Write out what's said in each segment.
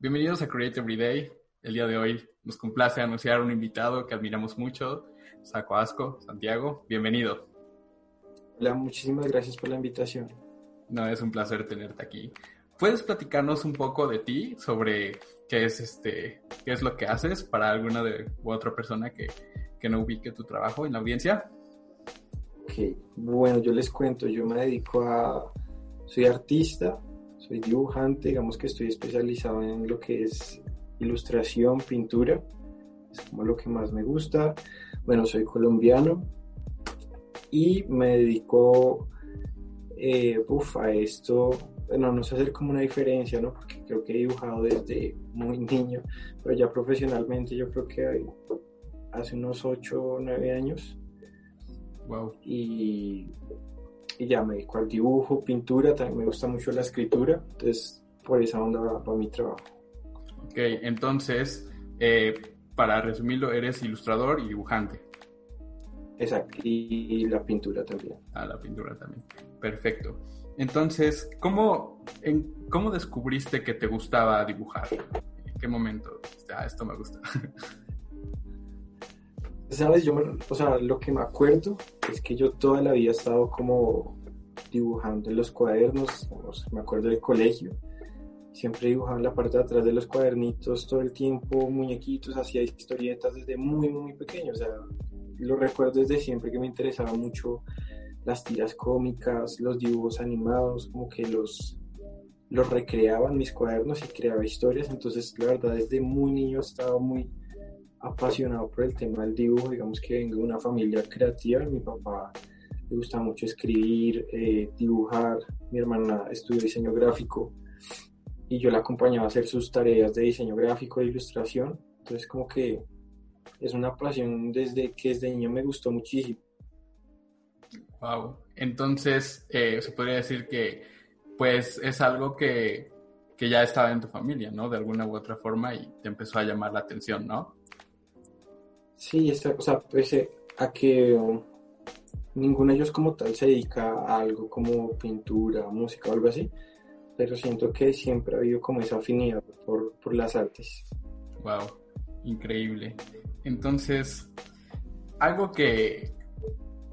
Bienvenidos a Create Every Day. El día de hoy nos complace anunciar un invitado que admiramos mucho, Saco Asco, Santiago. Bienvenido. Hola, muchísimas gracias por la invitación. No, es un placer tenerte aquí. ¿Puedes platicarnos un poco de ti sobre qué es este, qué es lo que haces para alguna de, u otra persona que, que no ubique tu trabajo en la audiencia? Ok, bueno, yo les cuento, yo me dedico a, soy artista, soy dibujante, digamos que estoy especializado en lo que es ilustración, pintura, es como lo que más me gusta. Bueno, soy colombiano y me dedico eh, a esto, bueno, no sé hacer como una diferencia, ¿no? Porque creo que he dibujado desde muy niño, pero ya profesionalmente yo creo que hace unos 8 o 9 años. Wow. Y y ya me dedico al dibujo, pintura, también me gusta mucho la escritura, entonces por esa onda va para mi trabajo. Ok, entonces, eh, para resumirlo, eres ilustrador y dibujante. Exacto, y, la pintura también. Ah, la pintura también. Perfecto. Entonces, ¿cómo, en, ¿cómo descubriste que te gustaba dibujar? ¿En qué momento? Ah, esto me gusta. Sabes, yo, o sea, lo que me acuerdo es que yo toda la vida he estado como dibujando en los cuadernos, me acuerdo del colegio, siempre dibujaba en la parte de atrás de los cuadernitos todo el tiempo, muñequitos, hacía historietas desde muy, muy pequeño, o sea, lo recuerdo desde siempre que me interesaba mucho las tiras cómicas, los dibujos animados, como que los, los recreaba en mis cuadernos y creaba historias, entonces la verdad desde muy niño estaba muy apasionado por el tema del dibujo, digamos que vengo de una familia creativa, mi papá le gusta mucho escribir, eh, dibujar, mi hermana estudió diseño gráfico y yo la acompañaba a hacer sus tareas de diseño gráfico e ilustración, entonces como que es una pasión desde que desde niño me gustó muchísimo. Wow, entonces eh, se podría decir que pues es algo que, que ya estaba en tu familia, ¿no? De alguna u otra forma y te empezó a llamar la atención, ¿no? Sí, está, o sea, pese a que ninguno de ellos como tal se dedica a algo como pintura, música o algo así, pero siento que siempre ha habido como esa afinidad por, por las artes. Wow, increíble. Entonces, algo que,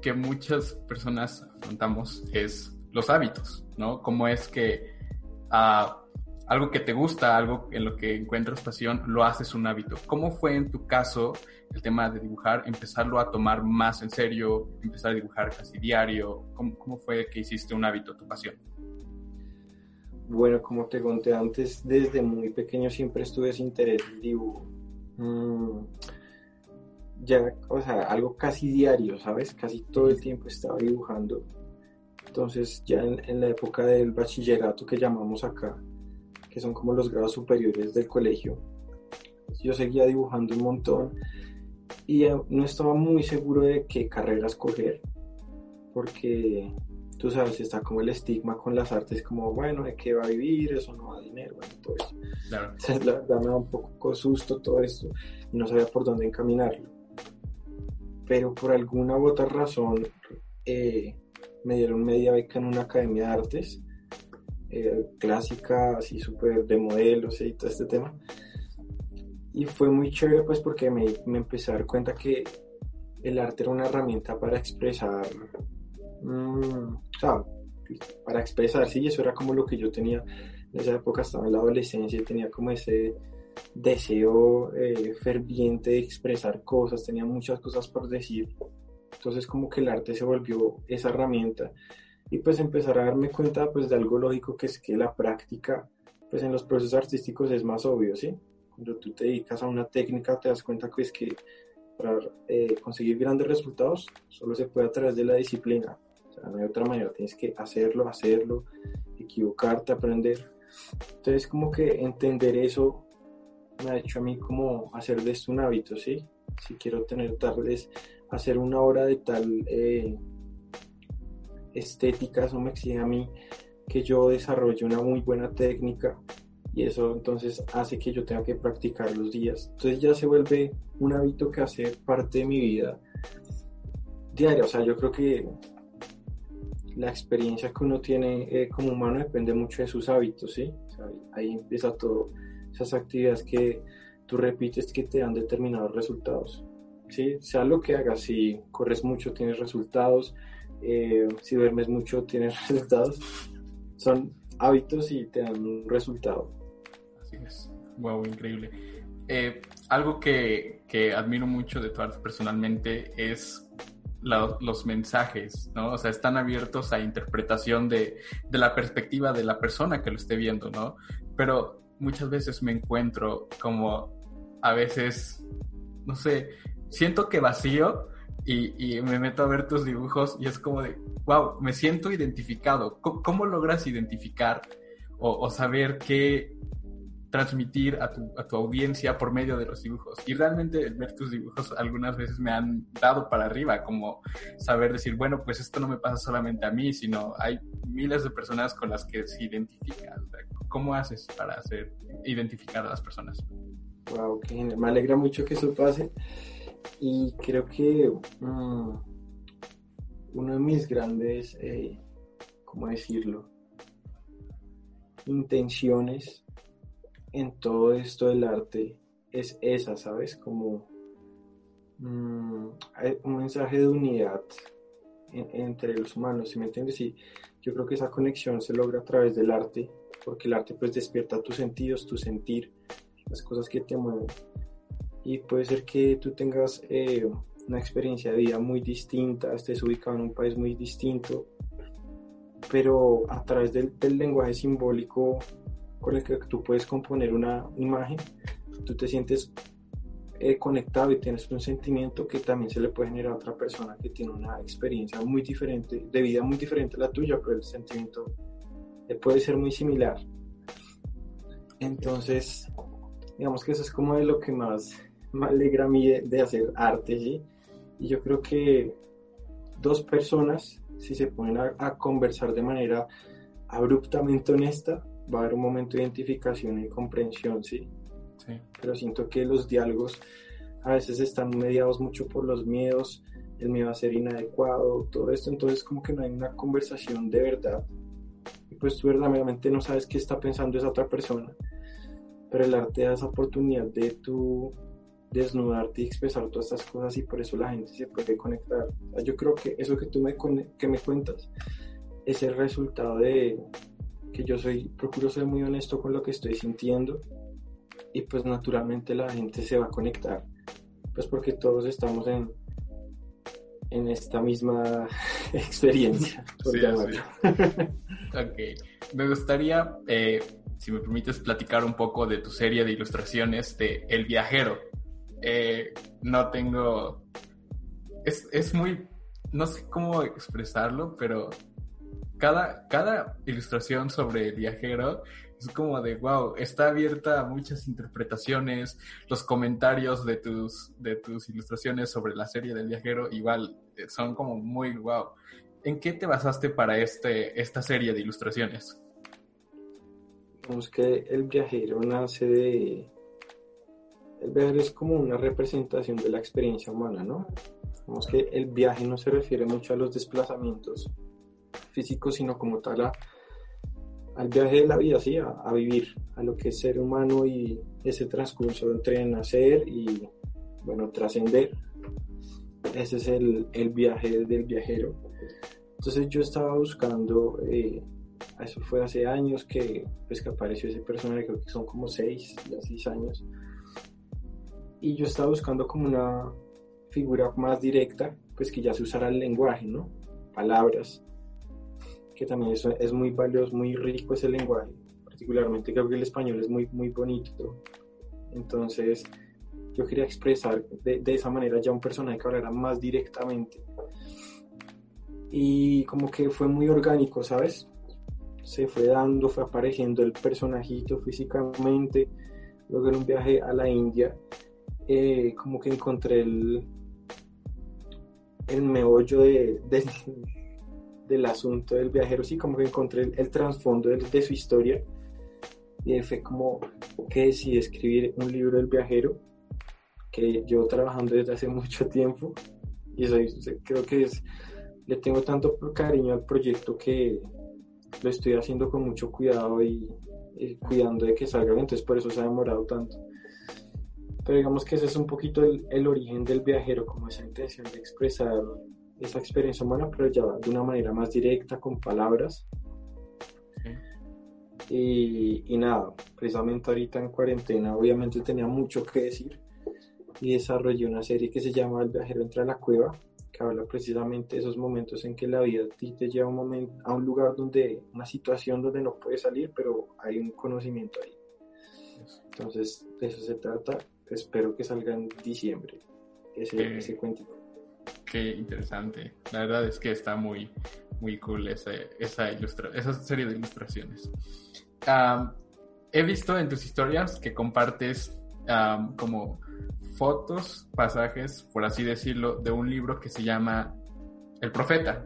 que muchas personas afrontamos es los hábitos, ¿no? Cómo es que uh, algo que te gusta, algo en lo que encuentras pasión, lo haces un hábito. ¿Cómo fue en tu caso el tema de dibujar, empezarlo a tomar más en serio, empezar a dibujar casi diario? ¿Cómo, fue que hiciste un hábito, tu pasión? Bueno, como te conté antes, desde muy pequeño siempre estuve ese interés en dibujo. Mm, ya, o sea, algo casi diario, ¿sabes? Casi todo el tiempo estaba dibujando. Entonces, ya en la época del bachillerato que llamamos acá, que son como los grados superiores del colegio. Yo seguía dibujando un montón y eh, no estaba muy seguro de qué carrera escoger, porque tú sabes, está como el estigma con las artes, como, bueno, ¿de qué va a vivir? Eso no da dinero, bueno, todo eso. Entonces, la verdad me da un poco susto todo esto y no sabía por dónde encaminarlo. Pero por alguna u otra razón eh, me dieron media beca en una academia de artes eh, clásica, así súper de modelos y todo este tema. Y fue muy chévere pues porque me, me, empecé a dar cuenta que el arte era una herramienta para expresar, mm, para expresar, sí, eso era como lo que yo tenía en esa época, estaba en la adolescencia y tenía como ese deseo eh, ferviente de expresar cosas, tenía muchas cosas por decir. Entonces como que el arte se volvió esa herramienta y pues empezar a darme cuenta pues de algo lógico que es que la práctica pues en los procesos artísticos es más obvio, ¿sí? Cuando tú te dedicas a una técnica te das cuenta que es que para eh, conseguir grandes resultados solo se puede a través de la disciplina, o sea, no hay otra manera, tienes que hacerlo, hacerlo, equivocarte, aprender. Entonces como que entender eso me ha hecho a mí como hacer de esto un hábito, ¿sí? Si quiero tener tardes, hacer una hora de tal... Eh, estética, eso me exige a mí que yo desarrolle una muy buena técnica y eso entonces hace que yo tenga que practicar los días. Entonces ya se vuelve un hábito que hace parte de mi vida diaria. O sea, yo creo que la experiencia que uno tiene eh, como humano depende mucho de sus hábitos, ¿sí? ahí empieza todo. esas actividades que tú repites que te dan determinados resultados. ¿sí? Sea lo que hagas, si corres mucho tienes resultados, eh, si duermes mucho tienes resultados. Son hábitos y te dan un resultado. Así es. Wow, increíble. Eh, algo que, que, admiro mucho de tu arte personalmente es los mensajes, ¿no? O sea, están abiertos a interpretación de, de, la perspectiva de la persona que lo esté viendo, ¿no? Pero muchas veces me encuentro como a veces, no sé, siento que vacío y, y, me meto a ver tus dibujos y es como de, wow, me siento identificado. ¿Cómo, logras identificar o, o, saber qué transmitir a tu, a tu audiencia por medio de los dibujos? Y realmente ver tus dibujos algunas veces me han dado para arriba, como saber decir, bueno, pues esto no me pasa solamente a mí, sino hay miles de personas con las que se identifican. ¿Cómo haces para hacer identificar a las personas? Wow, que me alegra mucho que eso pase. Y creo que mm, uno de mis grandes, eh, ¿cómo decirlo? Intenciones en todo esto del arte es esa, ¿sabes? Como mm, un mensaje de unidad entre los humanos, ¿sí me entiendes? Y yo creo que esa conexión se logra a través del arte, porque el arte pues despierta tus sentidos, tu sentir, las cosas que te mueven y puede ser que tú tengas eh, una experiencia de vida muy distinta, estés ubicado en un país muy distinto, pero a través del, lenguaje simbólico con el que tú puedes componer una imagen, tú te sientes eh, conectado y tienes un sentimiento que también se le puede generar a otra persona que tiene una experiencia muy diferente, de vida muy diferente a la tuya, pero el sentimiento eh, puede ser muy similar. Entonces, digamos que eso es como de lo que más me alegra a mí de, hacer arte, ¿sí? Y yo creo que dos personas, si se ponen a, conversar de manera abruptamente honesta, va a haber un momento de identificación y comprensión, ¿sí? ¿sí? Pero siento que los diálogos a veces están mediados mucho por los miedos, el miedo a ser inadecuado, todo esto, entonces como que no hay una conversación de verdad. Y pues tú verdaderamente no sabes qué está pensando esa otra persona, pero el arte da esa oportunidad de tú desnudarte y expresar todas estas cosas y por eso la gente se puede conectar. yo creo que eso que tú me, que me cuentas es el resultado de que yo soy, procuro ser muy honesto con lo que estoy sintiendo y pues naturalmente la gente se va a conectar, pues porque todos estamos en, en esta misma experiencia. Sí, ok, me gustaría, eh, si me permites, platicar un poco de tu serie de ilustraciones de El Viajero. Eh, no tengo... Es, es, muy... No sé cómo expresarlo, pero cada, cada ilustración sobre el viajero es como de, wow, está abierta a muchas interpretaciones, los comentarios de tus, de tus ilustraciones sobre la serie del viajero igual eh, son como muy, wow. ¿En qué te basaste para este, esta serie de ilustraciones? Vemos que el viajero nace de, el viaje es como una representación de la experiencia humana, ¿no? Vemos que el viaje no se refiere mucho a los desplazamientos físicos, sino como tal al viaje de la vida, sí, a, vivir, a lo que es ser humano y ese transcurso entre nacer y, bueno, trascender. Ese es el, el, viaje del viajero. Entonces yo estaba buscando, eh, eso fue hace años que, pues, que apareció ese personaje, creo que son como seis, ya seis años y yo estaba buscando como una figura más directa, pues que ya se usara el lenguaje, ¿no? Palabras, que también eso es muy valioso, muy rico ese lenguaje, particularmente creo que el español es muy, muy bonito. Entonces, yo quería expresar de, de esa manera ya un personaje que hablara más directamente. Y como que fue muy orgánico, ¿sabes? Se fue dando, fue apareciendo el personajito físicamente. Luego en un viaje a la India eh, como que encontré el, el meollo de, del asunto del viajero, sí, como que encontré el, trasfondo de, su historia. Y fue como que decidí escribir un libro del viajero que llevo trabajando desde hace mucho tiempo. Y soy, creo que es, le tengo tanto cariño al proyecto que lo estoy haciendo con mucho cuidado y, eh, cuidando de que salga bien, entonces por eso se ha demorado tanto. Pero digamos que ese es un poquito el, origen del viajero, como esa intención de expresar esa experiencia humana, pero ya de una manera más directa, con palabras. Y, y, nada, precisamente ahorita en cuarentena, obviamente tenía mucho que decir y desarrollé una serie que se llama El viajero entra a la cueva, que habla precisamente de esos momentos en que la vida a ti te lleva un momento, a un lugar donde, una situación donde no puedes salir, pero hay un conocimiento ahí. Entonces, de eso se trata espero que salga en diciembre ese, ese cuentito. Qué interesante. La verdad es que está muy, muy cool esa, esa, esa serie de ilustraciones. he visto en tus historias que compartes como fotos, pasajes, por así decirlo, de un libro que se llama El Profeta.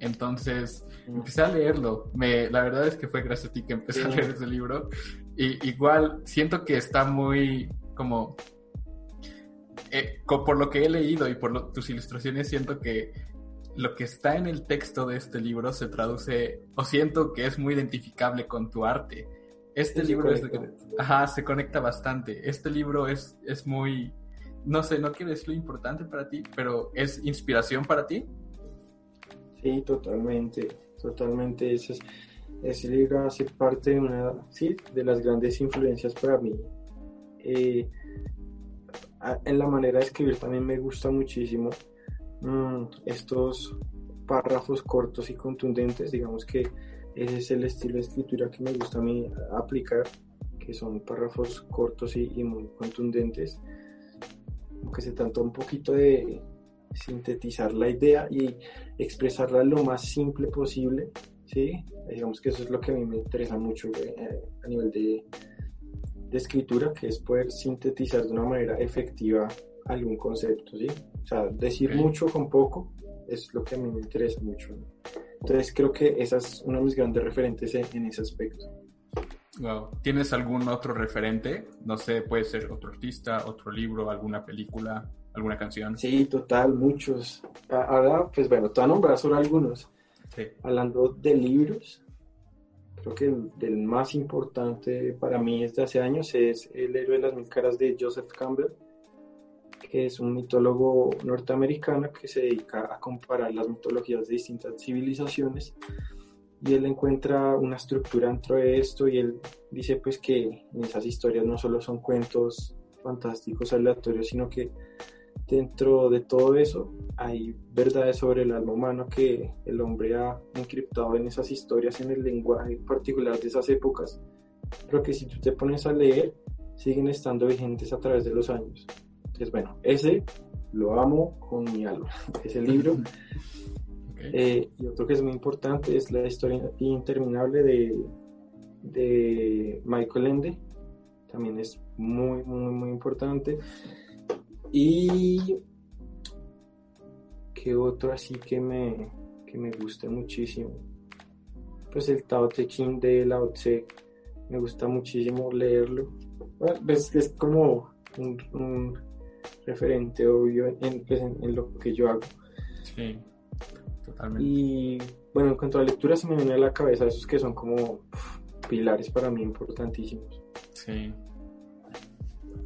Entonces mm. empecé a leerlo. Me, la verdad es que fue gracias a ti que empecé a leer ese libro. Y igual siento que está muy como... Eh, por lo que he leído y por tus ilustraciones, siento que lo que está en el texto de este libro se traduce, o siento que es muy identificable con tu arte. Este libro es, ajá, se conecta bastante. Este libro es, es muy, no sé, no quiero decir lo importante para ti, pero es inspiración para ti. Sí, totalmente, totalmente. Ese, ese libro hace parte de una, sí, de las grandes influencias para mí eh, en la manera de escribir también me gusta muchísimo mm, estos párrafos cortos y contundentes, digamos que ese es el estilo de escritura que me gusta a mí aplicar, que son párrafos cortos y, muy contundentes, aunque se trata un poquito de sintetizar la idea y expresarla lo más simple posible, ¿sí? Digamos que eso es lo que a mí me interesa mucho eh, a nivel de, de escritura, que es poder sintetizar de una manera efectiva algún concepto, ¿sí? O sea, decir mucho con poco es lo que a mí me interesa mucho. Entonces creo que esa es uno de mis grandes referentes en, ese aspecto. Wow. ¿Tienes algún otro referente? No sé, puede ser otro artista, otro libro, alguna película, alguna canción. Sí, total, muchos. Ahora, pues bueno, te voy a nombrar solo algunos. Sí. Hablando de libros, creo que el, más importante para mí desde hace años es El héroe de las mil caras de Joseph Campbell, que es un mitólogo norteamericano que se dedica a comparar las mitologías de distintas civilizaciones y él encuentra una estructura dentro de esto y él dice pues que esas historias no solo son cuentos fantásticos aleatorios, sino que dentro de todo eso hay verdades sobre el alma humano que el hombre ha encriptado en esas historias, en el lenguaje particular de esas épocas, pero que si tú te pones a leer, siguen estando vigentes a través de los años. Entonces, bueno, ese lo amo con mi alma, ese libro. Eh, y otro que es muy importante es la historia interminable de, de Michael Ende, también es muy, muy, muy importante. Y qué otro así que me, que me gusta muchísimo. Pues el Tao Te Ching de Lao Tse, me gusta muchísimo leerlo. Bueno, pues es como un, referente obvio pues, en, lo que yo hago. Sí, totalmente. Y bueno, en cuanto a lectura se me viene a la cabeza esos que son como pilares para mí importantísimos. Sí.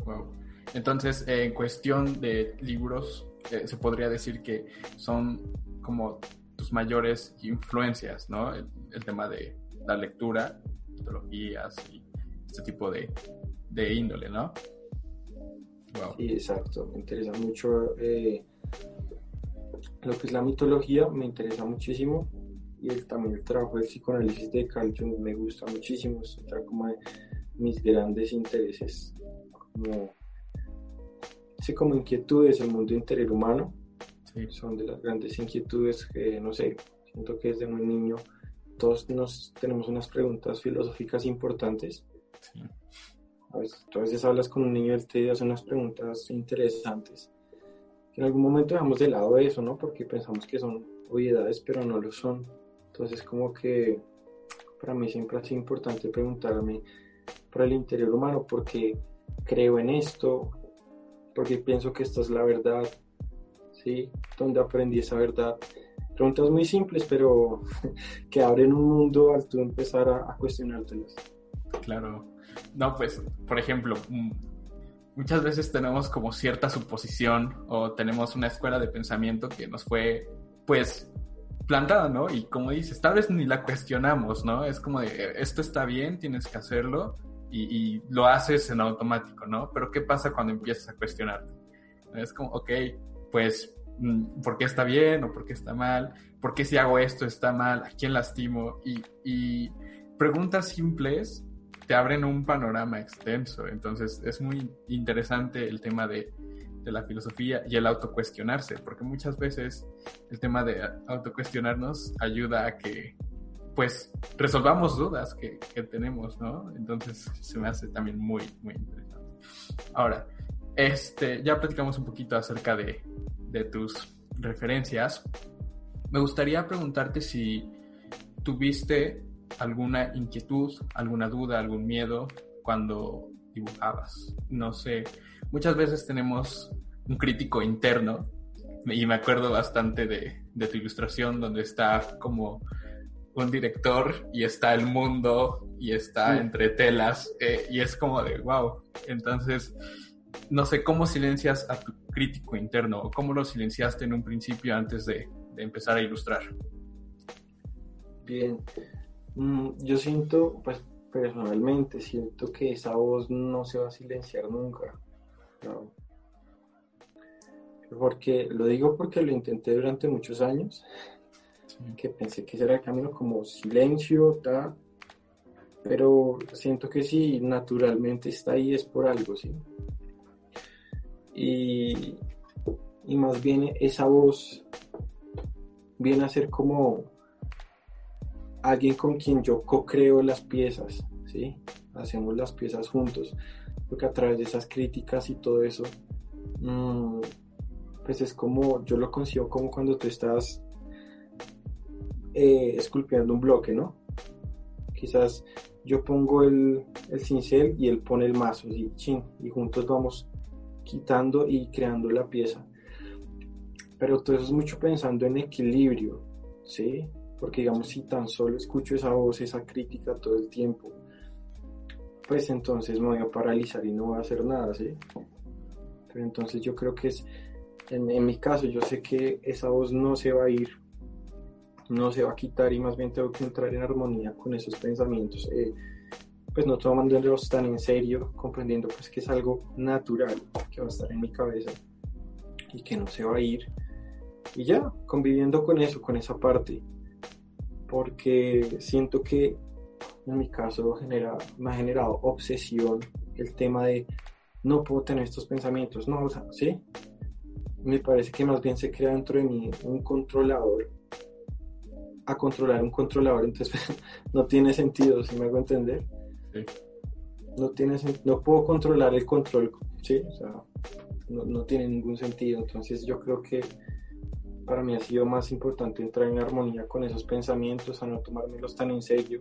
Wow. Entonces, en cuestión de libros, eh, se podría decir que son como tus mayores influencias, ¿no? El, tema de la lectura, mitologías y este tipo de, índole, ¿no? Wow. Sí, exacto. Me interesa mucho eh, lo que es la mitología, me interesa muchísimo. Y el, también el trabajo del psicoanálisis de Carl me gusta muchísimo. Es como de mis grandes intereses sí, como inquietudes el mundo interior humano. Son de las grandes inquietudes que, no sé, siento que desde muy niño todos nos tenemos unas preguntas filosóficas importantes. A, veces, hablas con un niño y él te hace unas preguntas interesantes. En algún momento dejamos de lado eso, ¿no? Porque pensamos que son obviedades, pero no lo son. Entonces, como que para mí siempre ha sido importante preguntarme por el interior humano, porque creo en esto, porque pienso que esta es la verdad, ¿sí? ¿Dónde aprendí esa verdad? Preguntas muy simples, pero que abren un mundo al tú empezar a, a cuestionártelas. Claro. No, pues, por ejemplo, mm, muchas veces tenemos como cierta suposición o tenemos una escuela de pensamiento que nos fue, pues, plantada, ¿no? Y como dices, tal vez ni la cuestionamos, ¿no? Es como de, esto está bien, tienes que hacerlo y, lo haces en automático, ¿no? Pero ¿qué pasa cuando empiezas a cuestionarte? Es como, ok, pues, mm, ¿por qué está bien o por qué está mal? ¿Por qué si hago esto está mal? ¿A quién lastimo? Y, y preguntas simples te abren un panorama extenso. Entonces es muy interesante el tema de, de la filosofía y el autocuestionarse, porque muchas veces el tema de autocuestionarnos ayuda a que pues resolvamos dudas que, que, tenemos, ¿no? Entonces se me hace también muy, muy interesante. Ahora, este, ya platicamos un poquito acerca de, de tus referencias. Me gustaría preguntarte si tuviste alguna inquietud, alguna duda, algún miedo cuando dibujabas. No sé, muchas veces tenemos un crítico interno y me acuerdo bastante de, de tu ilustración donde está como un director y está el mundo y está entre telas eh, y es como de wow. Entonces, no sé cómo silencias a tu crítico interno o cómo lo silenciaste en un principio antes de, de empezar a ilustrar. Bien, Mm, yo siento, pues personalmente, siento que esa voz no se va a silenciar nunca. Porque lo digo porque lo intenté durante muchos años, que pensé que era el camino como silencio, pero siento que si naturalmente está ahí es por algo, ¿sí? Y, y más bien esa voz viene a ser como alguien con quien yo co-creo las piezas, ¿sí? Hacemos las piezas juntos, porque a través de esas críticas y todo eso, mmm, pues es como, yo lo consigo como cuando tú estás eh, esculpiendo un bloque, ¿no? Quizás yo pongo el, el cincel y él pone el mazo, y, chin, y juntos vamos quitando y creando la pieza. Pero todo eso es mucho pensando en equilibrio, ¿sí? porque digamos si tan solo escucho esa voz, esa crítica todo el tiempo, pues entonces me voy a paralizar y no voy a hacer nada, ¿sí? Pero entonces yo creo que es, en, mi caso, yo sé que esa voz no se va a ir, no se va a quitar y más bien tengo que entrar en armonía con esos pensamientos, eh, pues no tomándolos tan en serio, comprendiendo pues que es algo natural que va a estar en mi cabeza y que no se va a ir. Y ya, conviviendo con eso, con esa parte, porque siento que en mi caso genera, me ha generado obsesión el tema de no puedo tener estos pensamientos, no, o sea, ¿sí? Me parece que más bien se crea dentro de mí un controlador a controlar un controlador, entonces no tiene sentido, si me hago entender. Sí. No, tiene, no puedo controlar el control, ¿sí? O sea, no, no tiene ningún sentido, entonces yo creo que para mí ha sido más importante entrar en armonía con esos pensamientos, a no tomármelos tan en serio.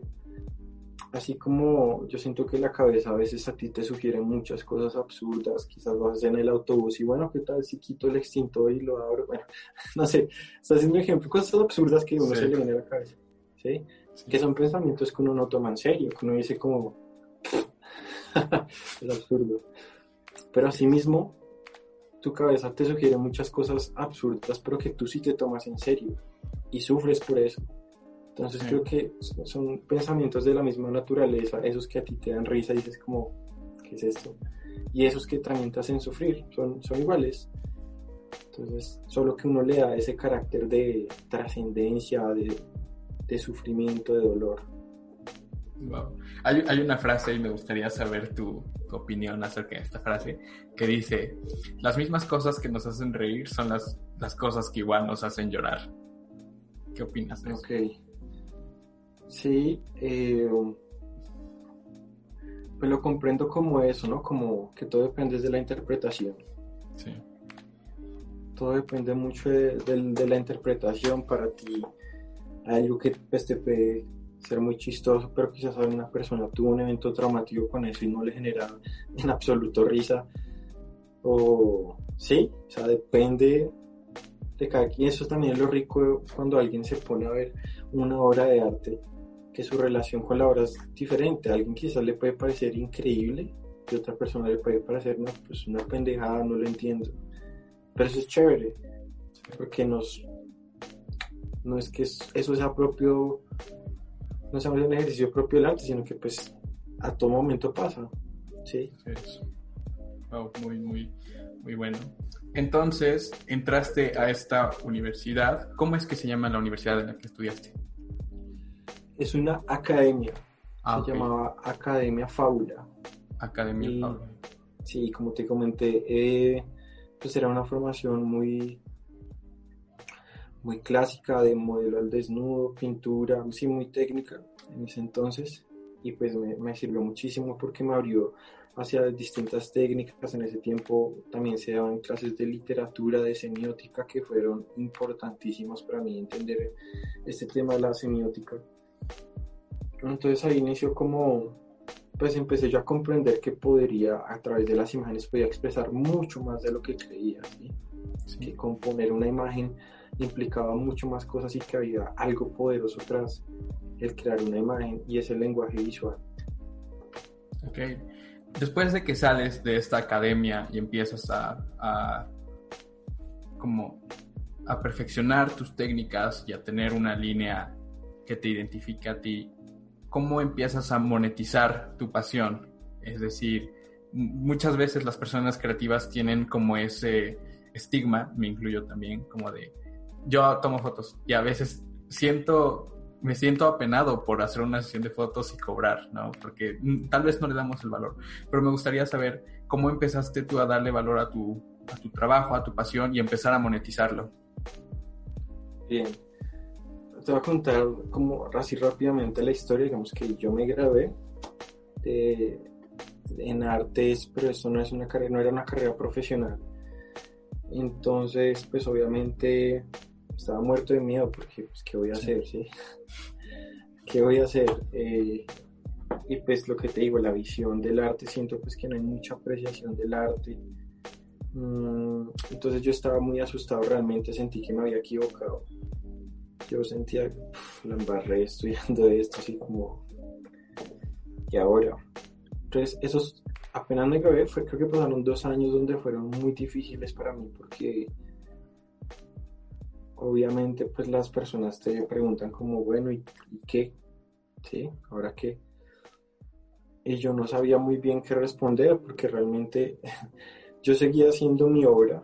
Así como yo siento que la cabeza a veces a ti te sugiere muchas cosas absurdas, quizás vas en el autobús y bueno, ¿qué tal si quito el extintor y lo abro? Bueno, no sé, estás haciendo un ejemplo, cosas absurdas que uno se le viene a la cabeza, ¿sí? Que son pensamientos que uno no toma en serio, que uno dice como, es absurdo. Pero asimismo, tu cabeza te sugiere muchas cosas absurdas, pero que tú sí te tomas en serio y sufres por eso. Entonces creo que son pensamientos de la misma naturaleza, esos que a ti te dan risa y dices como, ¿qué es esto? Y esos que también te hacen sufrir, son, son iguales. Entonces, solo que uno le da ese carácter de trascendencia, de, de sufrimiento, de dolor. Hay, hay, una frase y me gustaría saber tu, tu, opinión acerca de esta frase que dice, las mismas cosas que nos hacen reír son las, las cosas que igual nos hacen llorar. ¿Qué opinas de eso? Ok. Sí, eh, pues lo comprendo como eso, ¿no? Como que todo depende de la interpretación. Sí. Todo depende mucho de, de la interpretación para ti. Hay algo que pues, te puede ser muy chistoso, pero quizás una persona tuvo un evento traumático con eso y no le genera en absoluto risa. O sí, o sea, depende de cada quien. Eso también es lo rico cuando alguien se pone a ver una obra de arte que su relación con la obra es diferente. A alguien quizás le puede parecer increíble y a otra persona le puede parecer una, pues, una pendejada, no lo entiendo. Pero eso es chévere, porque nos, no es que eso sea propio, no sea un ejercicio propio del arte, sino que pues a todo momento pasa. Sí. muy, muy, muy bueno. Entonces, entraste a esta universidad. ¿Cómo es que se llama la universidad en la que estudiaste? Es una academia. Ah, se llamaba Academia Fábula. Academia Fábula. Sí, como te comenté, eh, pues era una formación muy, muy clásica de modelo al desnudo, pintura, sí, muy técnica en ese entonces. Y pues me, me sirvió muchísimo porque me abrió hacia distintas técnicas. En ese tiempo también se daban clases de literatura, de semiótica, que fueron importantísimas para mí entender este tema de la semiótica. Entonces ahí inició como, pues empecé yo a comprender que podría, a través de las imágenes, podía expresar mucho más de lo que creía, que componer una imagen implicaba mucho más cosas y que había algo poderoso tras el crear una imagen y ese lenguaje visual. Ok, después de que sales de esta academia y empiezas a, como a perfeccionar tus técnicas y a tener una línea que te identifique a ti, ¿cómo empiezas a monetizar tu pasión? Es decir, muchas veces las personas creativas tienen como ese estigma, me incluyo también, como de yo tomo fotos y a veces siento me siento apenado por hacer una sesión de fotos y cobrar, ¿no? Porque mm, tal vez no le damos el valor, pero me gustaría saber cómo empezaste tú a darle valor a tu, a tu trabajo, a tu pasión y empezar a monetizarlo. Bien, te voy a contar como así rápidamente la historia, digamos que yo me grabé en artes, pero esto no es una carrera, no era una carrera profesional. Entonces, pues obviamente estaba muerto de miedo porque, pues, ¿qué voy a hacer? ¿sí? ¿Qué voy a hacer? Eh, y pues lo que te digo, la visión del arte, siento pues que no hay mucha apreciación del arte. Mm, entonces yo estaba muy asustado, realmente sentí que me había equivocado. Yo sentía, la embarré estudiando esto, así como, y ahora. Entonces esos, apenas me grabé, fue, creo que pasaron dos años donde fueron muy difíciles para mí porque obviamente pues las personas te preguntan como, bueno, ¿y, qué? ¿Sí? ¿Ahora qué? Y yo no sabía muy bien qué responder porque realmente yo seguía haciendo mi obra,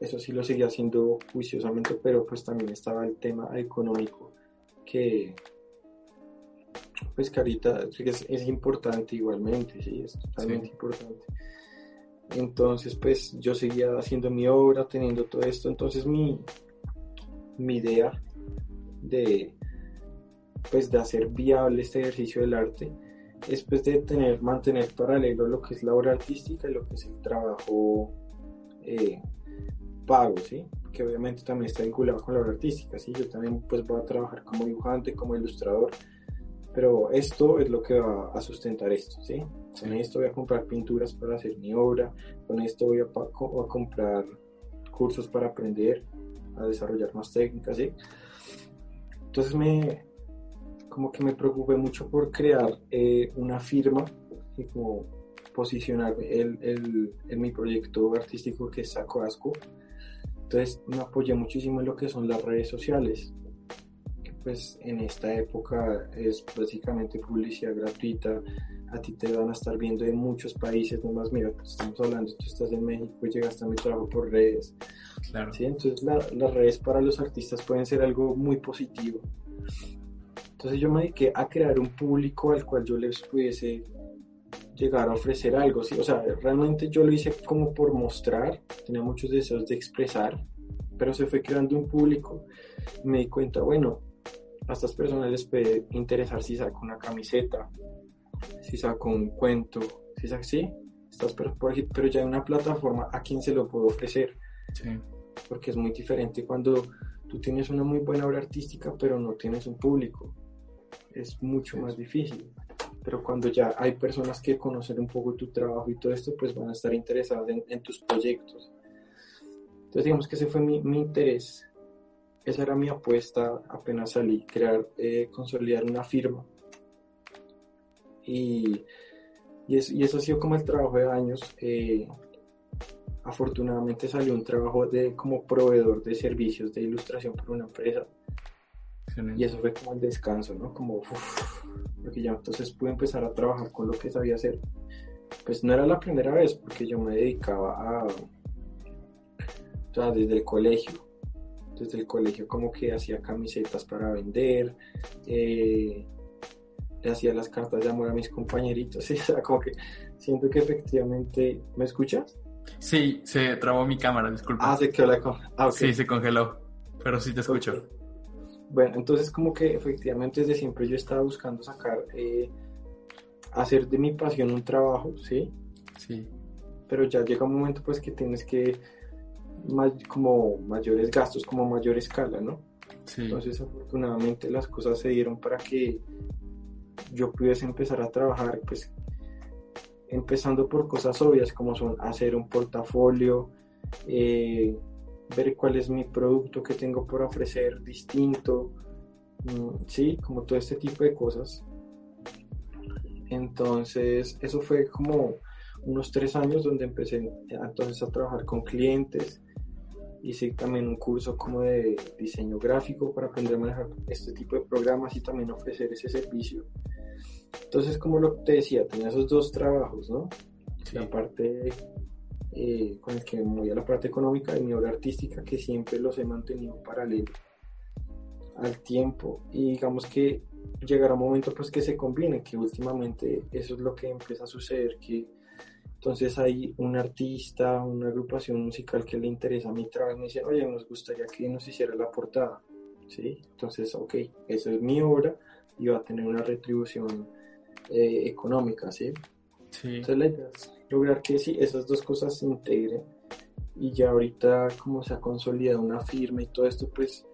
eso sí lo seguía haciendo juiciosamente, pero pues también estaba el tema económico que pues que ahorita es, importante igualmente, sí, es totalmente importante. Entonces pues yo seguía haciendo mi obra, teniendo todo esto, entonces mi, mi idea de, pues, de hacer viable este ejercicio del arte es pues, de tener, mantener paralelo lo que es la obra artística y lo que es el trabajo eh, pago, ¿sí? que obviamente también está vinculado con la obra artística, ¿sí? yo también pues voy a trabajar como dibujante, como ilustrador, pero esto es lo que va a sustentar esto, ¿sí? Con esto voy a comprar pinturas para hacer mi obra, con esto voy a, comprar cursos para aprender, a desarrollar más técnicas, ¿sí? Entonces me, como que me preocupé mucho por crear eh, una firma y como posicionar el, el, en mi proyecto artístico que es Saco Asco. Entonces me apoyé muchísimo en lo que son las redes sociales. pues en esta época es básicamente publicidad gratuita, a ti te van a estar viendo en muchos países, nomás mira, estamos hablando, tú estás en México y llegaste a mi trabajo por redes. Claro. ¿sí? Entonces las redes para los artistas pueden ser algo muy positivo. Entonces yo me dediqué a crear un público al cual yo les pudiese llegar a ofrecer algo, ¿sí? O sea, realmente yo lo hice como por mostrar, tenía muchos deseos de expresar, pero se fue creando un público. Me di cuenta, bueno, a estas personas les puede interesar si saco una camiseta, si saco un cuento, si saco, sí, estás pero, pero ya hay una plataforma a quien se lo puedo ofrecer. Sí. Porque es muy diferente cuando tú tienes una muy buena obra artística, pero no tienes un público. Es mucho más difícil. Pero cuando ya hay personas que conocen un poco tu trabajo y todo esto, pues van a estar interesadas en, tus proyectos. Entonces, digamos que ese fue mi, interés. Esa era mi apuesta apenas salí, crear, eh, consolidar una firma Y, y, eso, y eso ha sido como el trabajo de años. Eh, afortunadamente salió un trabajo de como proveedor de servicios de ilustración por una empresa. Y eso fue como el descanso, ¿no? Como, porque ya entonces pude empezar a trabajar con lo que sabía hacer. Pues no era la primera vez, porque yo me dedicaba a, o sea, desde el colegio, desde el colegio como que hacía camisetas para vender, eh, le hacía las cartas de amor a mis compañeritos, o sea, como que siento que efectivamente, ¿me escuchas? Sí, se trabó mi cámara, disculpa. Ah, se quedó la cámara. Ah, Sí, se congeló, pero sí te escucho. Bueno, entonces como que efectivamente desde siempre yo estaba buscando sacar, eh, hacer de mi pasión un trabajo, ¿sí? Sí. Pero ya llega un momento pues que tienes que, como mayores gastos, como mayor escala, ¿no? Sí. Entonces afortunadamente las cosas se dieron para que yo pudiese empezar a trabajar pues empezando por cosas obvias como son hacer un portafolio, eh, ver cuál es mi producto que tengo por ofrecer distinto, mm, sí, como todo este tipo de cosas. Entonces, eso fue como unos tres años donde empecé entonces a trabajar con clientes. Hice también un curso como de diseño gráfico para aprender a manejar este tipo de programas y también ofrecer ese servicio. Entonces, como lo te decía, tenía esos dos trabajos, ¿no? La parte eh, con el que me movía la parte económica y mi obra artística, que siempre los he mantenido paralelo al tiempo. Y digamos que llegará un momento pues que se combine, que últimamente eso es lo que empieza a suceder, que entonces hay un artista, una agrupación musical que le interesa mi trabajo y me dice, oye, nos gustaría que nos hiciera la portada. ¿Sí? Entonces, ok, esa es mi obra y va a tener una retribución eh, económica, ¿sí? Sí. Entonces la idea es lograr que sí, esas dos cosas se integren y ya ahorita como se ha consolidado una firma y todo esto, pues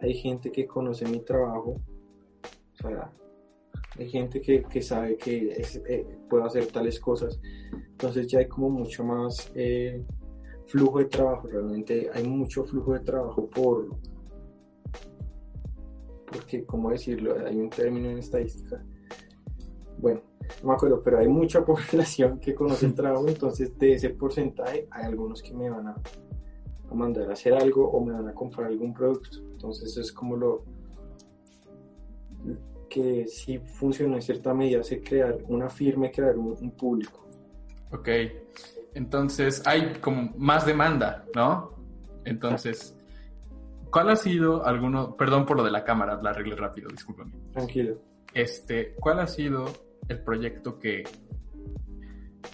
hay gente que conoce mi trabajo, o sea, hay gente que, que sabe que eh, puedo hacer tales cosas, entonces ya hay como mucho más eh, flujo de trabajo, realmente hay mucho flujo de trabajo por, porque, ¿cómo decirlo? Hay un término en estadística. Bueno, no me acuerdo, pero hay mucha población que conoce el trabajo, entonces de ese porcentaje hay algunos que me van a, mandar a hacer algo o me van a comprar algún producto. Entonces es como lo que si funciona en cierta medida, hace crear una firma y crear un, público. Ok, entonces hay como más demanda, ¿no? Entonces, ¿cuál ha sido alguno, perdón por lo de la cámara, la arreglé rápido, discúlpame. Tranquilo. Este, ¿cuál ha sido el proyecto que,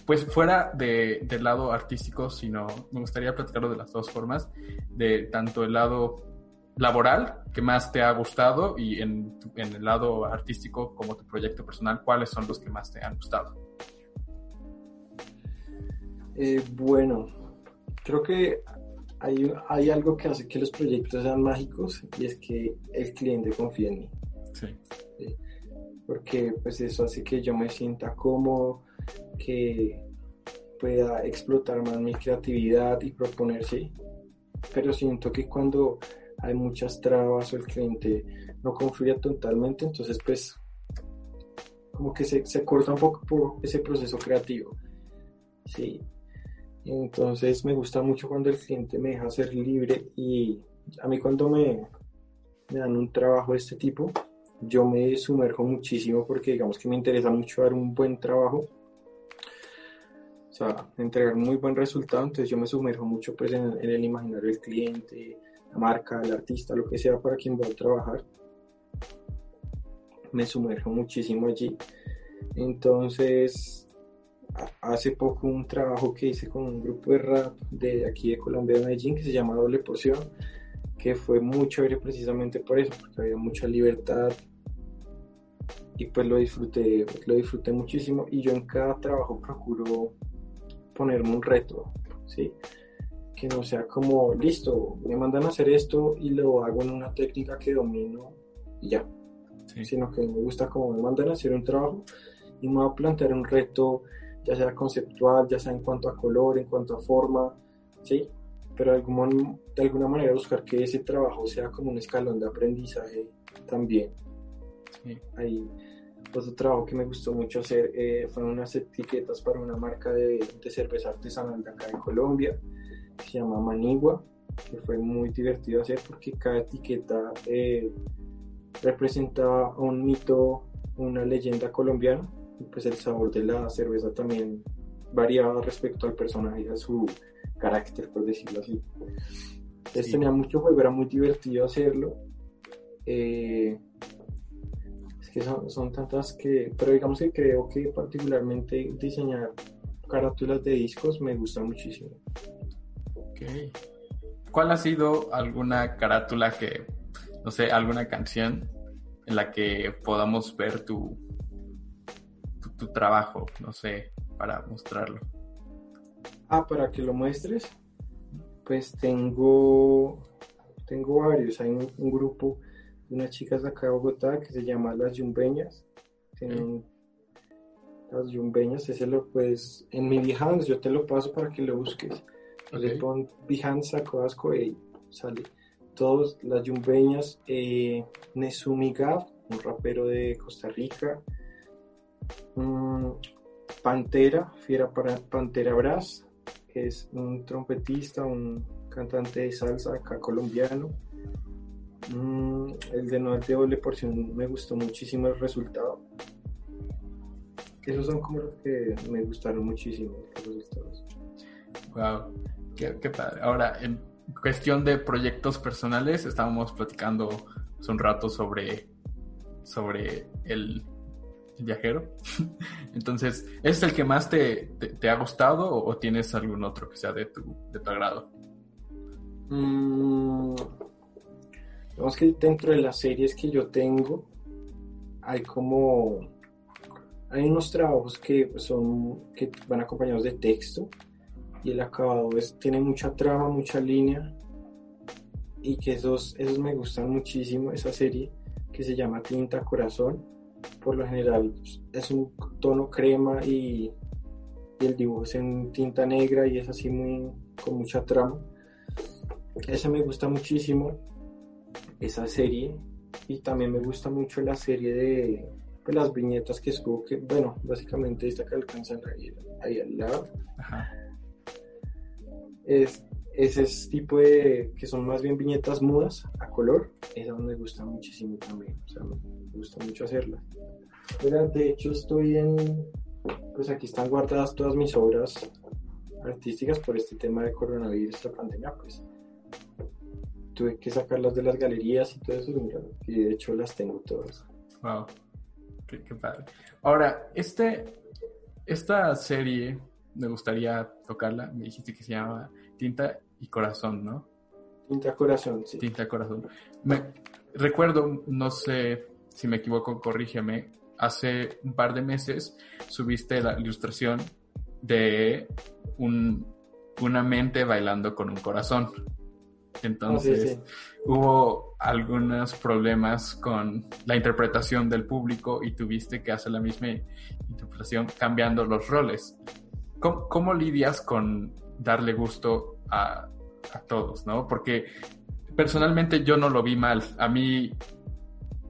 pues fuera de, del lado artístico, sino me gustaría platicarlo de las dos formas, de tanto el lado laboral que más te ha gustado y en, en el lado artístico como tu proyecto personal, ¿cuáles son los que más te han gustado? Eh, bueno, creo que hay, hay, algo que hace que los proyectos sean mágicos y es que el cliente confía en mí. Sí. Porque pues eso hace que yo me sienta cómodo, que pueda explotar más mi creatividad y proponerse. Pero siento que cuando hay muchas trabas o el cliente no confía totalmente, entonces pues como que se, se corta un poco por ese proceso creativo. Sí. Entonces me gusta mucho cuando el cliente me deja ser libre y a mí cuando me, me dan un trabajo de este tipo, yo me sumerjo muchísimo porque digamos que me interesa mucho dar un buen trabajo, o sea, entregar muy buen resultado, entonces yo me sumerjo mucho pues en, el imaginario del cliente, la marca, el artista, lo que sea para quien voy a trabajar. Me sumerjo muchísimo allí. Entonces, hace poco un trabajo que hice con un grupo de rap de aquí de Colombia, de Medellín, que se llama Doble Porción, que fue muy chévere precisamente por eso, porque había mucha libertad, y pues lo disfruté, lo disfruté muchísimo y yo en cada trabajo procuro ponerme un reto, ¿sí? Que no sea como, listo, me mandan a hacer esto y lo hago en una técnica que domino y ya, sino que me gusta como me mandan a hacer un trabajo y me voy a plantear un reto, ya sea conceptual, ya sea en cuanto a color, en cuanto a forma, ¿sí? Pero de alguna, de alguna manera buscar que ese trabajo sea como un escalón de aprendizaje también. Ahí, otro trabajo que me gustó mucho hacer eh, fueron unas etiquetas para una marca de, de, cerveza artesanal de acá en Colombia, que se llama Manigua, que fue muy divertido hacer porque cada etiqueta eh, representaba un mito, una leyenda colombiana, y pues el sabor de la cerveza también variaba respecto al personaje y a su carácter, por decirlo así. Entonces tenía mucho juego, era muy divertido hacerlo. Eh, que son, tantas que, pero digamos que creo que particularmente diseñar carátulas de discos me gusta muchísimo. ¿Cuál ha sido alguna carátula que, no sé, alguna canción en la que podamos ver tu, tu trabajo, no sé, para mostrarlo? Ah, para que lo muestres. Pues tengo, tengo varios. Hay un, grupo de unas chicas de acá de Bogotá que se llama Las Yumbeñas. Las Yumbeñas, ese lo pues en mi Behance yo te lo paso para que lo busques. Le pon Behance Saco Asco y sale. Todos las Yumbeñas, eh, Nesumi Gav, un rapero de Costa Rica. Mm, Pantera, Fiera para Pantera Brass, es un trompetista, un cantante de salsa acá colombiano. Mm, el de no de doble porción me gustó muchísimo el resultado. Esos son como los que me gustaron muchísimo los resultados. Wow, qué, padre. Ahora, en cuestión de proyectos personales, estábamos platicando hace un rato sobre, sobre el viajero. Entonces, ¿es el que más te, ha gustado o, tienes algún otro que sea de tu, de tu agrado? Mm, que dentro de las series que yo tengo, hay como. Hay unos trabajos que son que van acompañados de texto y el acabado es, tiene mucha trama, mucha línea y que esos, esos me gustan muchísimo, esa serie que se llama Tinta Corazón por lo general es un tono crema y, el dibujo es en tinta negra y es así muy con mucha trama. Esa me gusta muchísimo, esa serie. Y también me gusta mucho la serie de pues, las viñetas que escoge, que, bueno, básicamente esta que alcanzan ahí, ahí al lado. Es, ese tipo de que son más bien viñetas mudas a color, esa me gusta muchísimo también. O sea, me gusta mucho hacerla de hecho estoy en, pues aquí están guardadas todas mis obras artísticas por este tema de coronavirus, la pandemia, pues tuve que sacarlas de las galerías y todo eso, y de hecho las tengo todas. Wow, qué, padre. Ahora, este, esta serie me gustaría tocarla, me dijiste que se llama Tinta y Corazón, ¿no? Tinta Corazón, sí. Tinta Corazón. Me, recuerdo, no sé si me equivoco, corrígeme, hace un par de meses subiste la ilustración de una mente bailando con un corazón. Entonces hubo algunos problemas con la interpretación del público y tuviste que hacer la misma interpretación cambiando los roles. ¿Cómo, lidias con darle gusto a, a, todos, no? Porque personalmente yo no lo vi mal. A mí,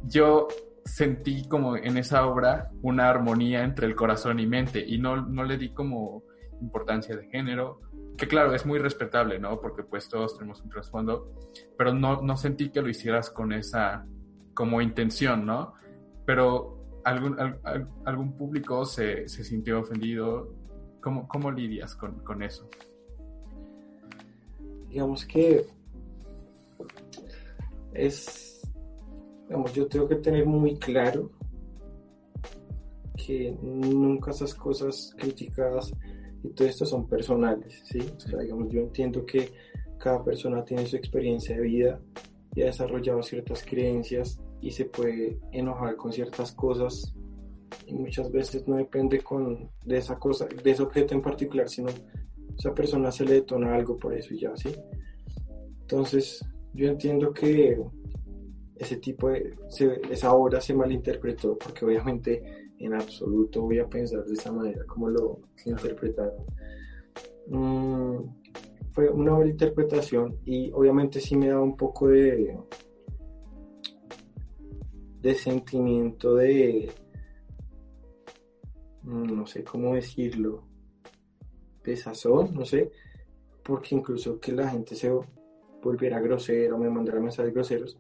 yo sentí como en esa obra una armonía entre el corazón y mente y no, no le di como importancia de género, que claro, es muy respetable, ¿no? Porque pues todos tenemos un trasfondo, pero no, no sentí que lo hicieras con esa como intención, ¿no? Pero algún, algún público se, se, sintió ofendido. ¿Cómo, cómo lidias con, con eso? Digamos que es yo tengo que tener muy claro que nunca esas cosas criticadas y todo esto son personales, ¿sí? digamos, yo entiendo que cada persona tiene su experiencia de vida y ha desarrollado ciertas creencias y se puede enojar con ciertas cosas y muchas veces no depende con, de esa cosa, de ese objeto en particular, sino esa persona se le detona algo por eso y ya, ¿sí? Entonces, yo entiendo que ese tipo de, esa obra se malinterpretó, porque obviamente en absoluto voy a pensar de esa manera como lo interpretaron. Mm, fue una buena interpretación y obviamente sí me da un poco de, de sentimiento de, mm, no sé cómo decirlo, de sazón, no sé, porque incluso que la gente se volviera grosera o me mandara mensajes groseros,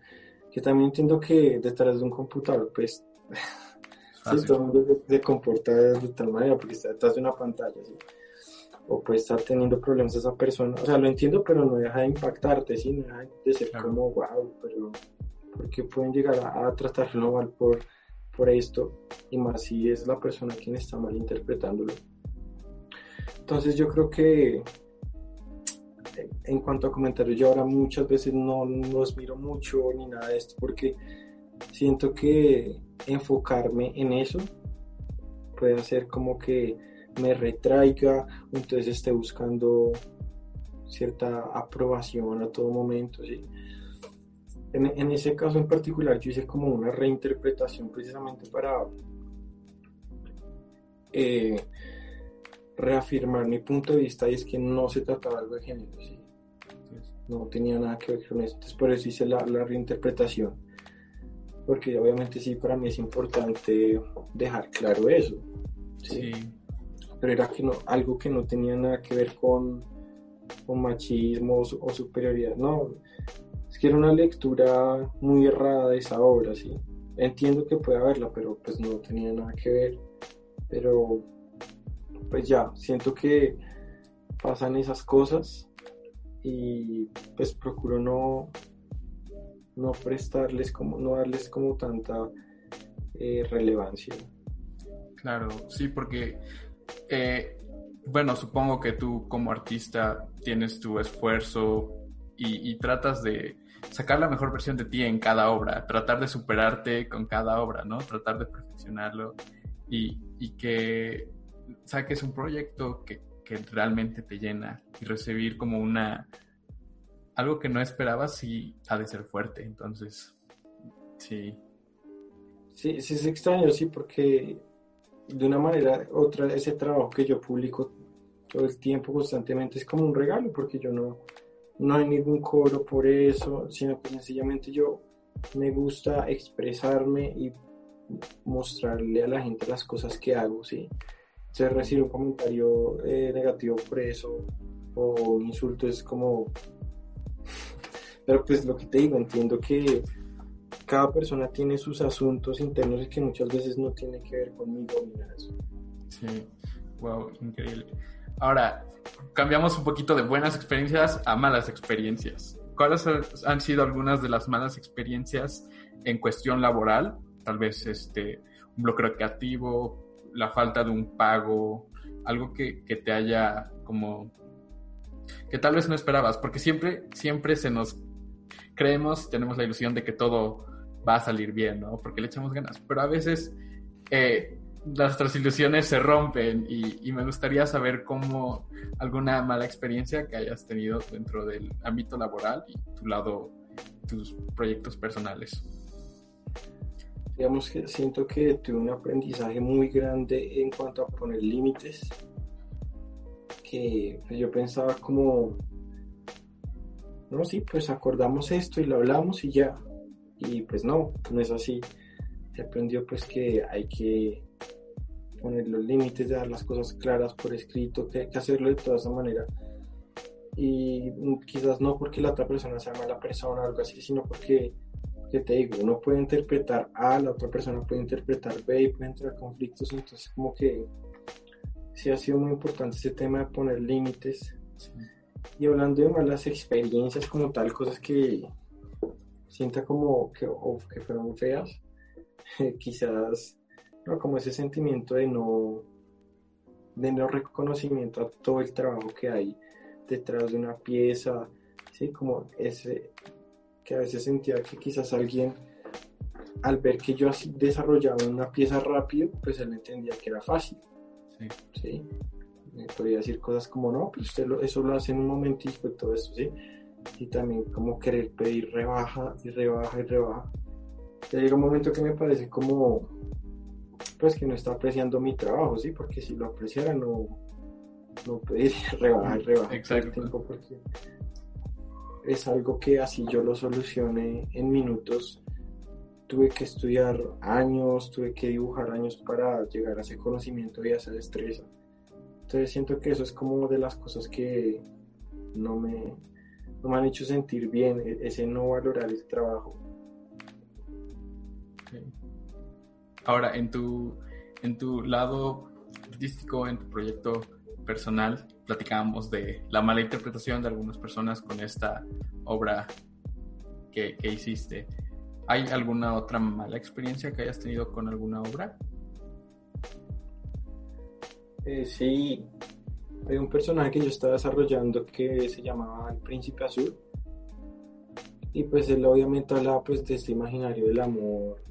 que también entiendo que detrás de un computador, pues, sí, todo el mundo se, comporta de tal manera porque está detrás de una pantalla, ¿sí? o puede estar teniendo problemas esa persona, o sea, lo entiendo, pero no deja de impactarte, ¿sí? No deja de ser como, wow, pero ¿por qué pueden llegar a, tratarlo mal por, por esto? Y más si es la persona quien está mal interpretándolo. Entonces yo creo que en cuanto a comentarios, yo ahora muchas veces no los miro mucho ni nada de esto porque siento que enfocarme en eso puede hacer como que me retraiga, entonces esté buscando cierta aprobación a todo momento. En, ese caso en particular yo hice como una reinterpretación precisamente para eh, reafirmar mi punto de vista y es que no se trataba algo de género, no tenía nada que ver con eso, entonces por eso hice la reinterpretación, porque obviamente sí, para mí es importante dejar claro eso, ¿sí? pero era que no, algo que no tenía nada que ver con, con machismo o, superioridad, no, es que era una lectura muy errada de esa obra, ¿sí? Entiendo que puede haberla, pero pues no tenía nada que ver, pero pues ya, siento que pasan esas cosas y pues procuro no, no prestarles como, no darles como tanta eh, relevancia. Claro, sí, porque eh, bueno, supongo que tú como artista tienes tu esfuerzo y, tratas de sacar la mejor versión de ti en cada obra, tratar de superarte con cada obra, ¿no? Tratar de perfeccionarlo y, y que saques un proyecto que, que, realmente te llena y recibir como una algo que no esperabas y ha de ser fuerte, entonces sí. Sí, sí es extraño, sí, porque de una manera otra, ese trabajo que yo publico todo el tiempo, constantemente, es como un regalo, porque yo no, no hay ningún cobro por eso, sino que sencillamente yo me gusta expresarme y mostrarle a la gente las cosas que hago, ¿sí? Se recibe un comentario eh, negativo por eso, o un insulto, es como... Pero pues lo que te digo, entiendo que cada persona tiene sus asuntos internos y que muchas veces no tiene que ver conmigo ni nada de eso. Sí, wow, increíble. Ahora, cambiamos un poquito de buenas experiencias a malas experiencias. ¿Cuáles han sido algunas de las malas experiencias en cuestión laboral? Tal vez este, un bloqueo creativo, la falta de un pago, algo que, que te haya como que tal vez no esperabas, porque siempre, siempre se nos creemos, tenemos la ilusión de que todo va a salir bien, ¿no? Porque le echamos ganas. Pero a veces eh, nuestras ilusiones se rompen y, me gustaría saber cómo alguna mala experiencia que hayas tenido dentro del ámbito laboral y tu lado, tus proyectos personales. Digamos que siento que tuve un aprendizaje muy grande en cuanto a poner límites, que pues, yo pensaba como, no, sí, pues acordamos esto y lo hablamos y ya, y pues no, no es así. Se aprendió pues que hay que poner los límites, dar las cosas claras por escrito, que hay que hacerlo de toda esa manera. Y quizás no porque la otra persona sea mala persona o algo así, sino porque, que te digo, uno puede interpretar A, la otra persona puede interpretar B y puede entrar conflictos, entonces como que sí ha sido muy importante ese tema de poner límites. Y hablando de malas experiencias como tal, cosas que, sienta como que, que fueron feas, quizás ¿no? como ese sentimiento de no, de no reconocimiento a todo el trabajo que hay detrás de una pieza, ¿sí? como ese que a veces sentía que quizás alguien al ver que yo desarrollaba una pieza rápido, pues él entendía que era fácil. Sí. ¿sí? Me podría decir cosas como, no, pues usted eso lo hace en un momentito y todo eso, ¿sí? y también como querer pedir rebaja y rebaja y rebaja. Ya llega un momento que me parece como, pues que no está apreciando mi trabajo, ¿sí? Porque si lo apreciara no, no pediría rebaja y rebaja Exacto. porque es algo que así yo lo solucione en minutos, tuve que estudiar años, tuve que dibujar años para llegar a ese conocimiento y a esa destreza. Entonces siento que eso es como de las cosas que no me, no me han hecho sentir bien, e-, ese no valorar el trabajo. Ahora, en tu, en tu lado artístico, en tu proyecto personal, platicábamos de la mala interpretación de algunas personas con esta obra que, hiciste. ¿Hay alguna otra mala experiencia que hayas tenido con alguna obra? Eh, sí, hay un personaje que yo estaba desarrollando que se llamaba el Príncipe Azul. Y pues él obviamente hablaba pues de este imaginario del amor,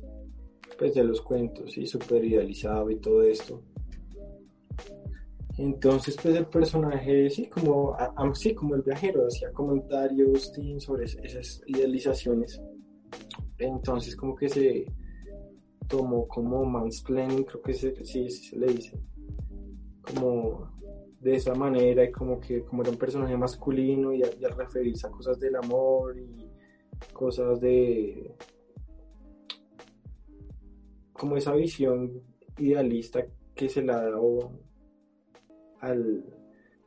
pues de los cuentos y súper idealizado y todo esto. Entonces, pues el personaje, sí, como, sí, como el viajero, hacía comentarios sobre esas idealizaciones. Entonces, como que se tomó como mansplaining, creo que se, sí, se le dice, como de esa manera, y como que como era un personaje masculino, y, y al referirse a cosas del amor y cosas de. como esa visión idealista que se la da al,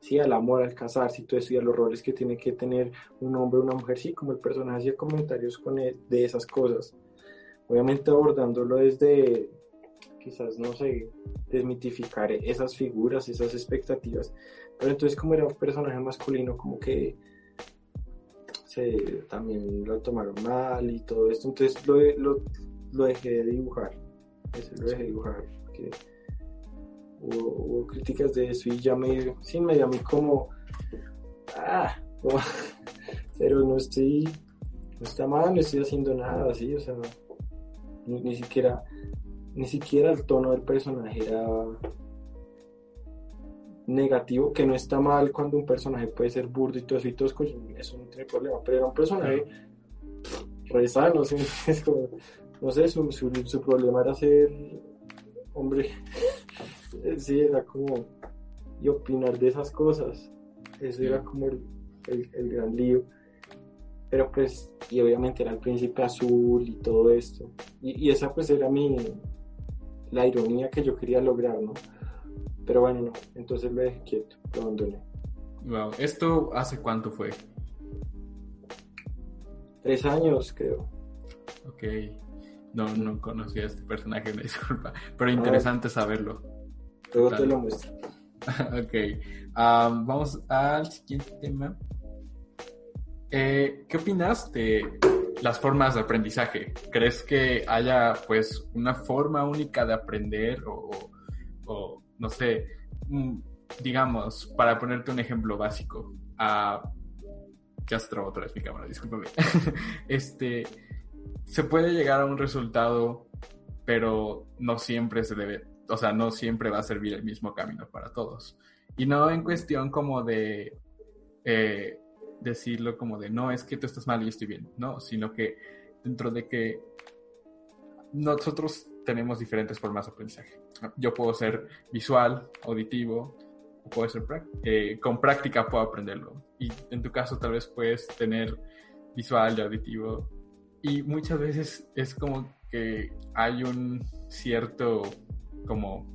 sí, al amor, al casarse y todo eso, y a los roles que tiene que tener un hombre o una mujer, sí, como el personaje hacía comentarios con de esas cosas. Obviamente abordándolo desde, quizás, no sé, desmitificar esas figuras, esas expectativas. Pero entonces como era un personaje masculino, como que se, también lo tomaron mal y todo esto. Entonces lo, lo, lo dejé de dibujar. Ese lo dejé de dibujar hubo, críticas de eso y ya me, sí, me llamé como, ah, pero no estoy, no está mal, no estoy haciendo nada así, o sea, ni, siquiera, ni siquiera el tono del personaje era negativo, que no está mal cuando un personaje puede ser burdo y todo eso y tosco, eso no tiene problema, pero era un personaje re sano, es como, no sé, su, su, su problema era ser hombre sí, era como, y opinar de esas cosas, eso era como el, el, gran lío. Pero pues, y obviamente era el príncipe azul y todo esto. Y, y, esa pues era mi, la ironía que yo quería lograr, ¿no? Pero bueno, no, entonces lo dejé quieto, lo abandoné. Wow, ¿esto hace cuánto fue? Tres años, creo. Ok. No, no conocía a este personaje, me disculpa. Pero interesante saberlo. Luego te lo muestro. ok. vamos al siguiente tema. Eh, ¿Qué opinas de las formas de aprendizaje? ¿Crees que haya pues una forma única de aprender o, no sé, mm, digamos, para ponerte un ejemplo básico, ya se trabó otra vez mi cámara, discúlpame. este, se puede llegar a un resultado, pero no siempre se debe o sea, no siempre va a servir el mismo camino para todos. Y no en cuestión como de eh, decirlo como de, no, es que tú estás mal y yo estoy bien, no, sino que dentro de que nosotros tenemos diferentes formas de aprendizaje. Yo puedo ser visual, auditivo, puedo ser eh, con práctica puedo aprenderlo. Y en tu caso tal vez puedes tener visual y auditivo. Y muchas veces es como que hay un cierto como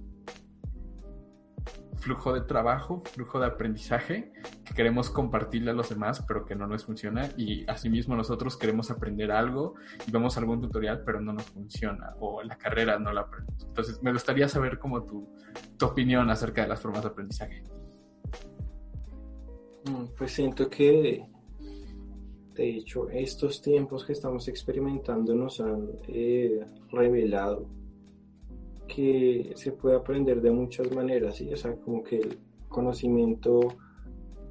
flujo de trabajo, flujo de aprendizaje que queremos compartirle a los demás, pero que no nos funciona. Y asimismo nosotros queremos aprender algo y vemos algún tutorial, pero no nos funciona o la carrera no la aprendemos. Entonces me gustaría saber como tu, tu opinión acerca de las formas de aprendizaje. Mm, pues siento que, de hecho, estos tiempos que estamos experimentando nos han eh, revelado que se puede aprender de muchas maneras, ¿sí? O sea, como que el conocimiento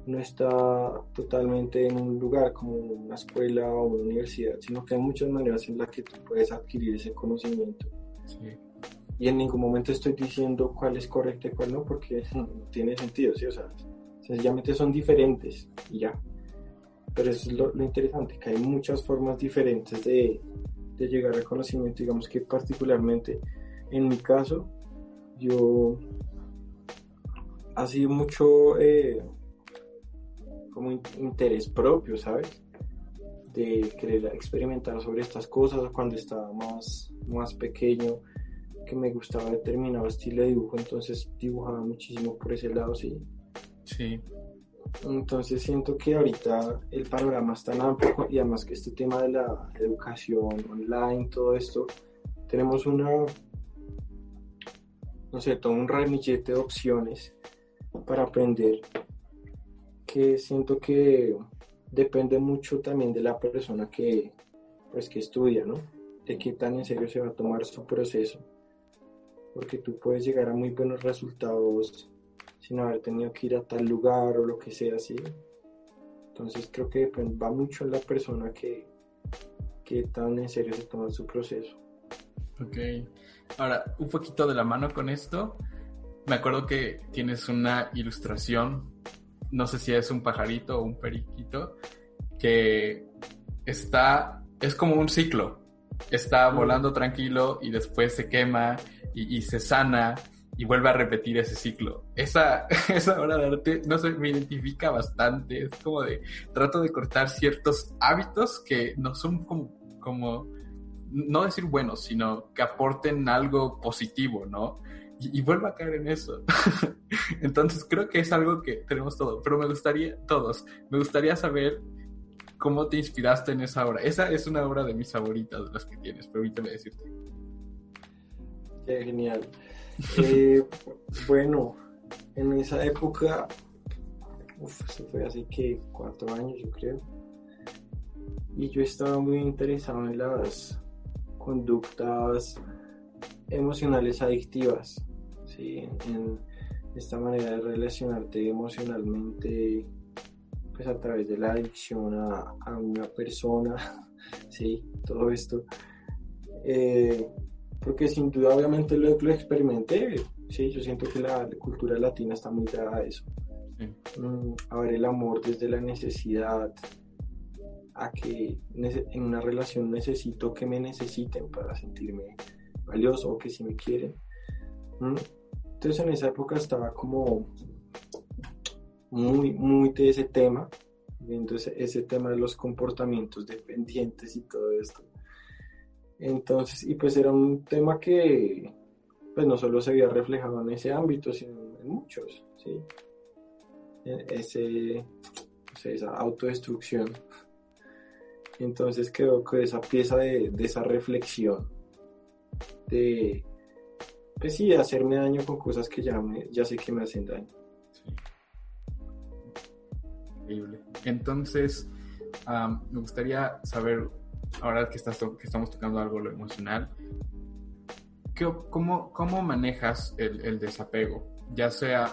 no está totalmente en un lugar como una escuela o una universidad, sino que hay muchas maneras en las que tú puedes adquirir ese conocimiento. Y en ningún momento estoy diciendo cuál es correcto y cuál no, porque no tiene sentido, ¿sí? O sea, sencillamente son diferentes y ya. Pero eso es lo, lo interesante, que hay muchas formas diferentes de, de llegar al conocimiento, digamos que particularmente en mi caso, yo ha sido mucho eh, como interés propio, ¿sabes? de querer experimentar sobre estas cosas cuando estaba más, más pequeño, que me gustaba determinado estilo de dibujo, entonces dibujaba muchísimo por ese lado, sí. Sí. Entonces siento que ahorita el panorama es tan amplio y además que este tema de la educación online, todo esto, tenemos una, no sé, todo un ramillete de opciones para aprender que siento que depende mucho también de la persona que, pues, que estudia, ¿no? De qué tan en serio se va a tomar su proceso. Porque tú puedes llegar a muy buenos resultados sin haber tenido que ir a tal lugar o lo que sea así. Entonces creo que va mucho en la persona que, que tan en serio se toma su proceso. Ok. Ahora, un poquito de la mano con esto. Me acuerdo que tienes una ilustración no sé si es un pajarito o un periquito, que está, es como un ciclo. Está volando tranquilo y después se quema y, se sana y vuelve a repetir ese ciclo. Esa, esa obra de arte, no sé, me identifica bastante. Es como de, trato de cortar ciertos hábitos que no son como, como no decir buenos, sino que aporten algo positivo, ¿no? y, vuelvo a caer en eso. Entonces creo que es algo que tenemos todo, pero me gustaría, todos, me gustaría saber cómo te inspiraste en esa obra. Esa es una obra de mis favoritas de las que tienes, permíteme decirte. Qué genial. Eh, bueno, en esa época, uf, eso fue así que cuatro años yo creo, y yo estaba muy interesado en las conductas emocionales adictivas en esta manera de relacionarte emocionalmente pues a través de la adicción a, una persona, sí, todo esto. Eh, porque sin duda obviamente lo, lo experimenté, sí, yo siento que la, cultura latina está muy dada a eso. Mm, a ver el amor desde la necesidad, a que en una relación necesito que me necesiten para sentirme valioso o que si me quieren. Mm, entonces en esa época estaba como muy, muy de ese tema, viendo ese, tema de los comportamientos dependientes y todo esto. Entonces, y pues era un tema que pues no solo se había reflejado en ese ámbito, sino en muchos, ¿sí? E, ese, esa autodestrucción. Entonces quedó con esa pieza de, esa reflexión, de pues sí, hacerme daño con cosas que ya, ya sé que me hacen daño. Increíble. Entonces, me gustaría saber, ahora que, estás que estamos tocando algo lo emocional, cómo, ¿cómo manejas el, desapego? Ya sea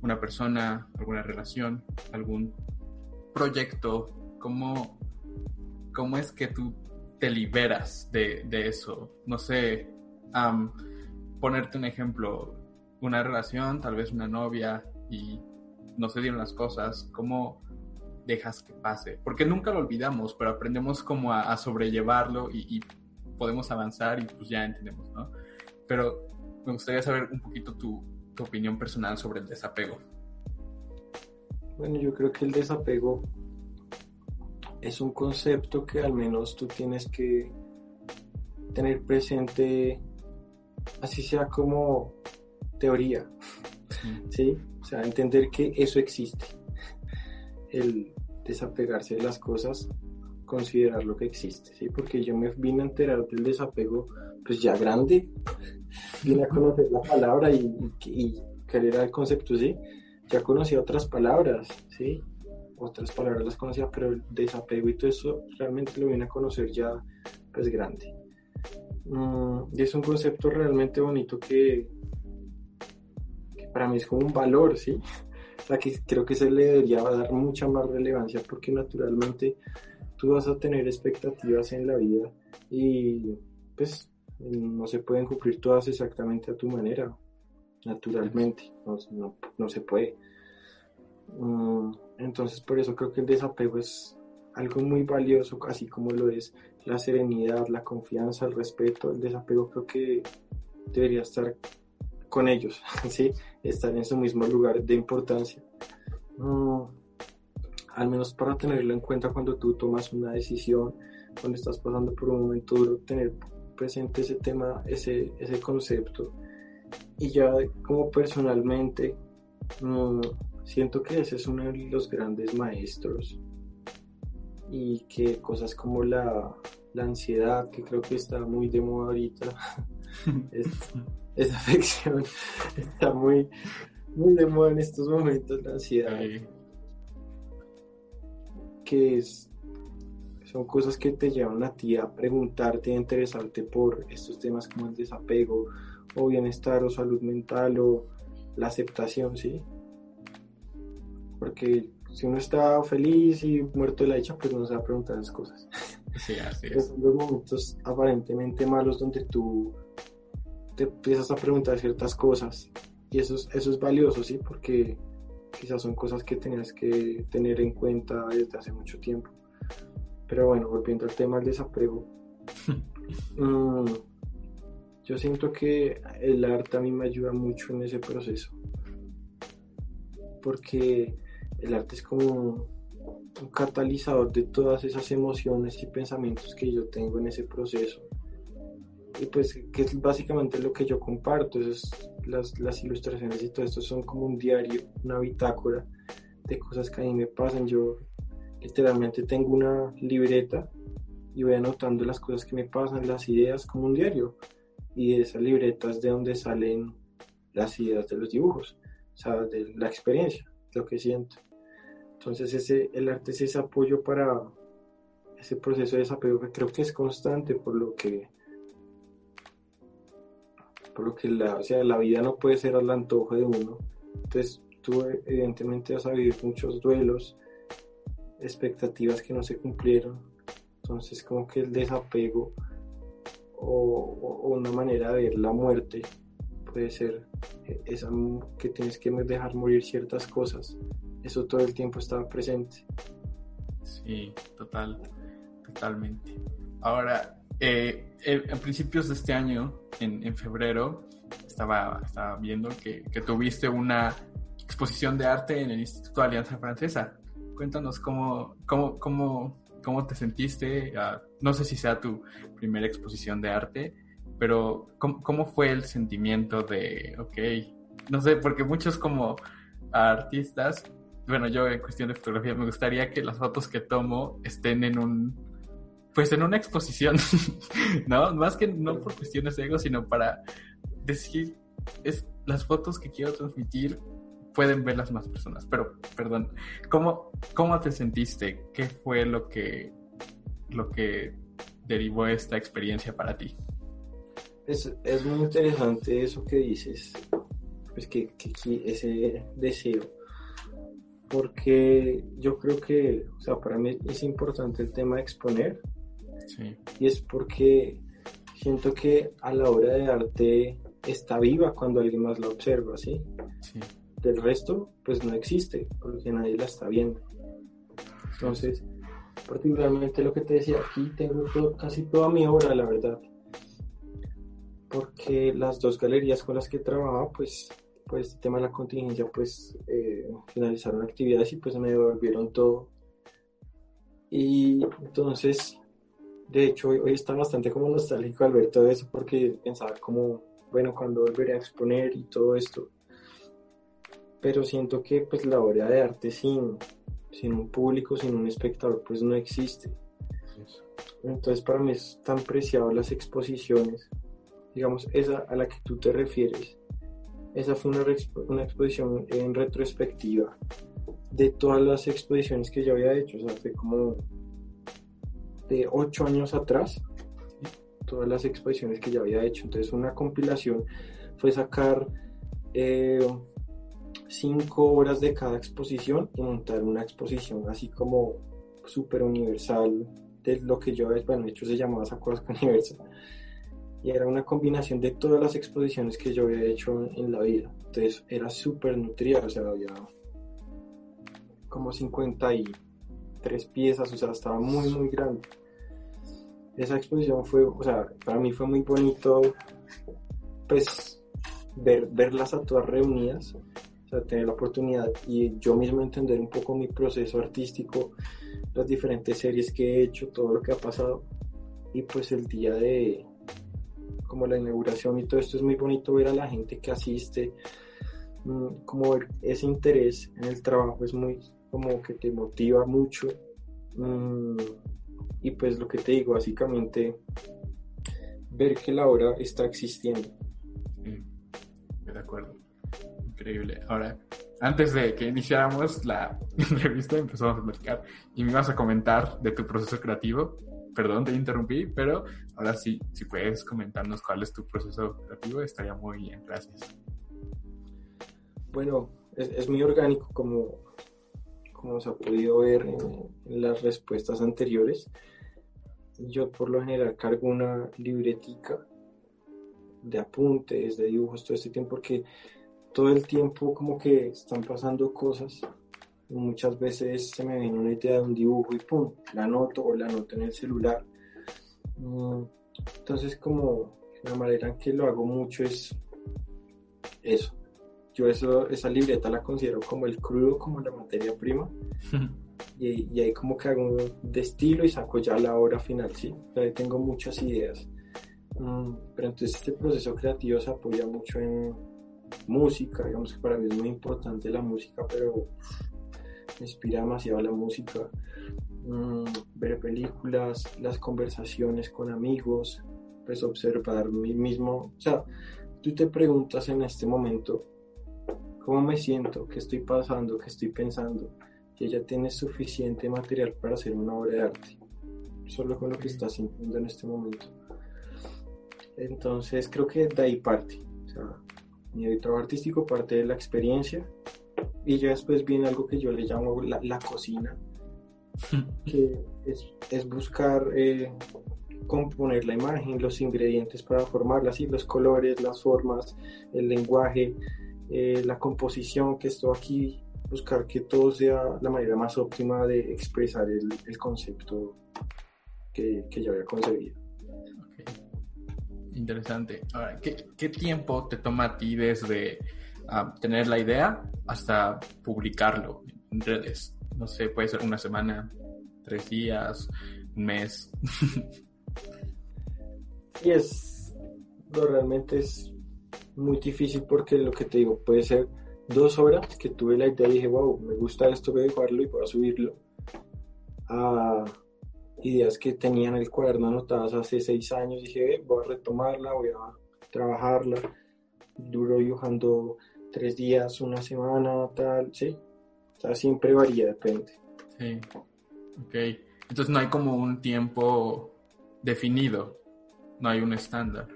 una persona, alguna relación, algún proyecto, ¿cómo, cómo es que tú te liberas de, eso? No sé, ponerte un ejemplo, una relación, tal vez una novia y no se dieron las cosas, ¿cómo dejas que pase? Porque nunca lo olvidamos, pero aprendemos como a, sobrellevarlo y, podemos avanzar y pues ya entendemos, ¿no? Pero me gustaría saber un poquito tu, tu opinión personal sobre el desapego. Bueno, yo creo que el desapego es un concepto que al menos tú tienes que tener presente así sea como teoría, ¿sí? O sea, entender que eso existe. El desapegarse de las cosas, considerar lo que existe, ¿sí? Porque yo me vine a enterar del desapego, pues ya grande, vine a conocer la palabra y, y, era el concepto, ¿sí? Ya conocía otras palabras, ¿sí? Otras palabras las conocía, pero el desapego y todo eso realmente lo vine a conocer ya, pues grande. Mm, y es un concepto realmente bonito que, para mí es como un valor, ¿sí? Sea, que creo que se le debería dar mucha más relevancia porque naturalmente tú vas a tener expectativas en la vida y pues no se pueden cumplir todas exactamente a tu manera, naturalmente, no, no se puede. Mm, entonces por eso creo que el desapego es algo muy valioso, así como lo es la serenidad, la confianza, el respeto, el desapego, creo que debería estar con ellos, ¿sí? estar en su mismo lugar de importancia. Mm, al menos para tenerlo en cuenta cuando tú tomas una decisión, cuando estás pasando por un momento duro, tener presente ese tema, ese, ese concepto. Y ya como personalmente, mm, siento que ese es uno de los grandes maestros y que cosas como la, la ansiedad, que creo que está muy de moda ahorita, esa afección está muy, muy de moda en estos momentos, la ansiedad. Que es, son cosas que te llevan a ti a preguntarte, a interesarte por estos temas como el desapego o bienestar o salud mental o la aceptación, ¿sí? Porque si uno está feliz y muerto de la dicha, pues no se va a preguntar las cosas. Sí, así es. Son los momentos aparentemente malos donde tú te empiezas a preguntar ciertas cosas. Y eso es, eso es valioso, ¿sí? Porque quizás son cosas que tenías que tener en cuenta desde hace mucho tiempo. Pero bueno, volviendo al tema del desapego. Mm, yo siento que el arte a mí me ayuda mucho en ese proceso. Porque el arte es como un catalizador de todas esas emociones y pensamientos que yo tengo en ese proceso. Y pues que es básicamente lo que yo comparto, es las, las ilustraciones y todo esto son como un diario, una bitácora de cosas que a mí me pasan. Yo literalmente tengo una libreta y voy anotando las cosas que me pasan, las ideas como un diario. Y de esas libretas de donde salen las ideas de los dibujos, o sea, de la experiencia, lo que siento. Entonces ese, el arte es ese apoyo para ese proceso de desapego que creo que es constante por lo que por lo que la, o sea, la vida no puede ser al antojo de uno. Entonces tú evidentemente vas a vivir muchos duelos, expectativas que no se cumplieron. Entonces como que el desapego o, una manera de ver la muerte puede ser esa que tienes que dejar morir ciertas cosas eso todo el tiempo estaba presente. Sí, total, totalmente. Ahora, eh, en principios de este año, en, febrero, estaba, estaba viendo que, tuviste una exposición de arte en el Instituto de Alianza Francesa. Cuéntanos cómo, cómo, cómo, cómo te sentiste. Ah, no sé si sea tu primera exposición de arte, pero ¿cómo, ¿cómo, fue el sentimiento de, ok, no sé, porque muchos como artistas bueno, yo en cuestión de fotografía me gustaría que las fotos que tomo estén en un, pues en una exposición, ¿no? Más que no por cuestiones de ego, sino para decir, es las fotos que quiero transmitir pueden ver las más personas. Pero, perdón, ¿cómo, cómo te sentiste? ¿Qué fue lo que, lo que derivó esta experiencia para ti? Es, es muy interesante eso que dices, pues que ese deseo porque yo creo que, o sea, para mí es importante el tema de exponer. Sí. Y es porque siento que a la obra de arte está viva cuando alguien más la observa, ¿sí? sí. Del resto, pues no existe, porque nadie la está viendo. Entonces, particularmente lo que te decía, aquí tengo casi toda mi obra, la verdad. Porque las dos galerías con las que trabajaba, pues por este tema de la contingencia, pues eh, finalizaron actividades y pues me devolvieron todo. Y entonces, de hecho, hoy, hoy está bastante como nostálgico al ver todo eso porque pensaba como, bueno, cuando volveré a exponer y todo esto. Pero siento que pues la obra de arte sin, sin un público, sin un espectador, pues no existe. Entonces para mí es tan preciado las exposiciones, digamos, esa a la que tú te refieres, esa fue una, una exposición en retrospectiva de todas las exposiciones que yo había hecho, o sea, fue como de ocho años atrás, todas las exposiciones que ya había hecho. Entonces, una compilación fue sacar eh, cinco horas de cada exposición y montar una exposición así como súper universal de lo que yo, bueno, de hecho se llamaba Sacuasca Universal y era una combinación de todas las exposiciones que yo había hecho en la vida. Entonces era súper nutrida, o sea, había como 53 piezas, o sea, estaba muy, muy grande. Esa exposición fue, o sea, para mí fue muy bonito, pues, ver, verlas a todas reunidas. sea, tener la oportunidad y yo mismo entender un poco mi proceso artístico, las diferentes series que he hecho, todo lo que ha pasado. Y pues el día de como la inauguración y todo esto es muy bonito ver a la gente que asiste, mm, como ver ese interés en el trabajo es muy como que te motiva mucho. Mm, y pues lo que te digo, básicamente ver que la obra está existiendo. de acuerdo. Increíble. Ahora, antes de que iniciáramos la entrevista, empezamos a platicar y me ibas a comentar de tu proceso creativo. Perdón, te interrumpí, pero ahora sí, si puedes comentarnos cuál es tu proceso creativo, estaría muy bien. Gracias. Bueno, es, muy orgánico como, como se ha podido ver en las respuestas anteriores yo por lo general cargo una libretica de apuntes, de dibujos todo este tiempo, porque todo el tiempo como que están pasando cosas. Muchas veces se me viene una idea de un dibujo y pum, la anoto o la anoto en el celular. Mm, entonces como la manera en que lo hago mucho es eso. Yo eso, esa libreta la considero como el crudo, como la materia prima. y, ahí como que hago de estilo y saco ya la obra final, ¿sí? ahí tengo muchas ideas. Mm, pero entonces este proceso creativo se apoya mucho en música, digamos que para mí es muy importante la música, pero me inspira demasiado la música. Mm, ver películas, las conversaciones con amigos, pues observar mí mismo. O sea, tú te preguntas en este momento, ¿cómo me siento? ¿Qué estoy pasando? ¿Qué estoy pensando? que ya tienes suficiente material para hacer una obra de arte, solo con lo que estás sintiendo en este momento. Entonces creo que de ahí parte, o sea, mi trabajo artístico parte de la experiencia y ya después viene algo que yo le llamo la, cocina, que es, buscar eh, componer la imagen, los ingredientes para formarla, así los colores, las formas, el lenguaje, eh, la composición, que esto aquí buscar que todo sea la manera más óptima de expresar el, el concepto que, que, yo había concebido. Interesante. Ahora, ¿qué, ¿qué, tiempo te toma a ti desde ah, tener la idea hasta publicarlo en redes? No sé, puede ser una semana, tres días, un mes. y es, lo realmente es muy difícil porque lo que te digo puede ser dos horas que tuve la idea y dije, wow, me gusta esto, voy a dejarlo y voy a subirlo. A ideas que tenía en el cuaderno anotadas hace seis años, dije, voy a retomarla, voy a trabajarla. Duro dibujando tres días, una semana, tal, sí. O sea, siempre varía, depende. Sí, ok. Entonces no hay como un tiempo definido, no hay un estándar.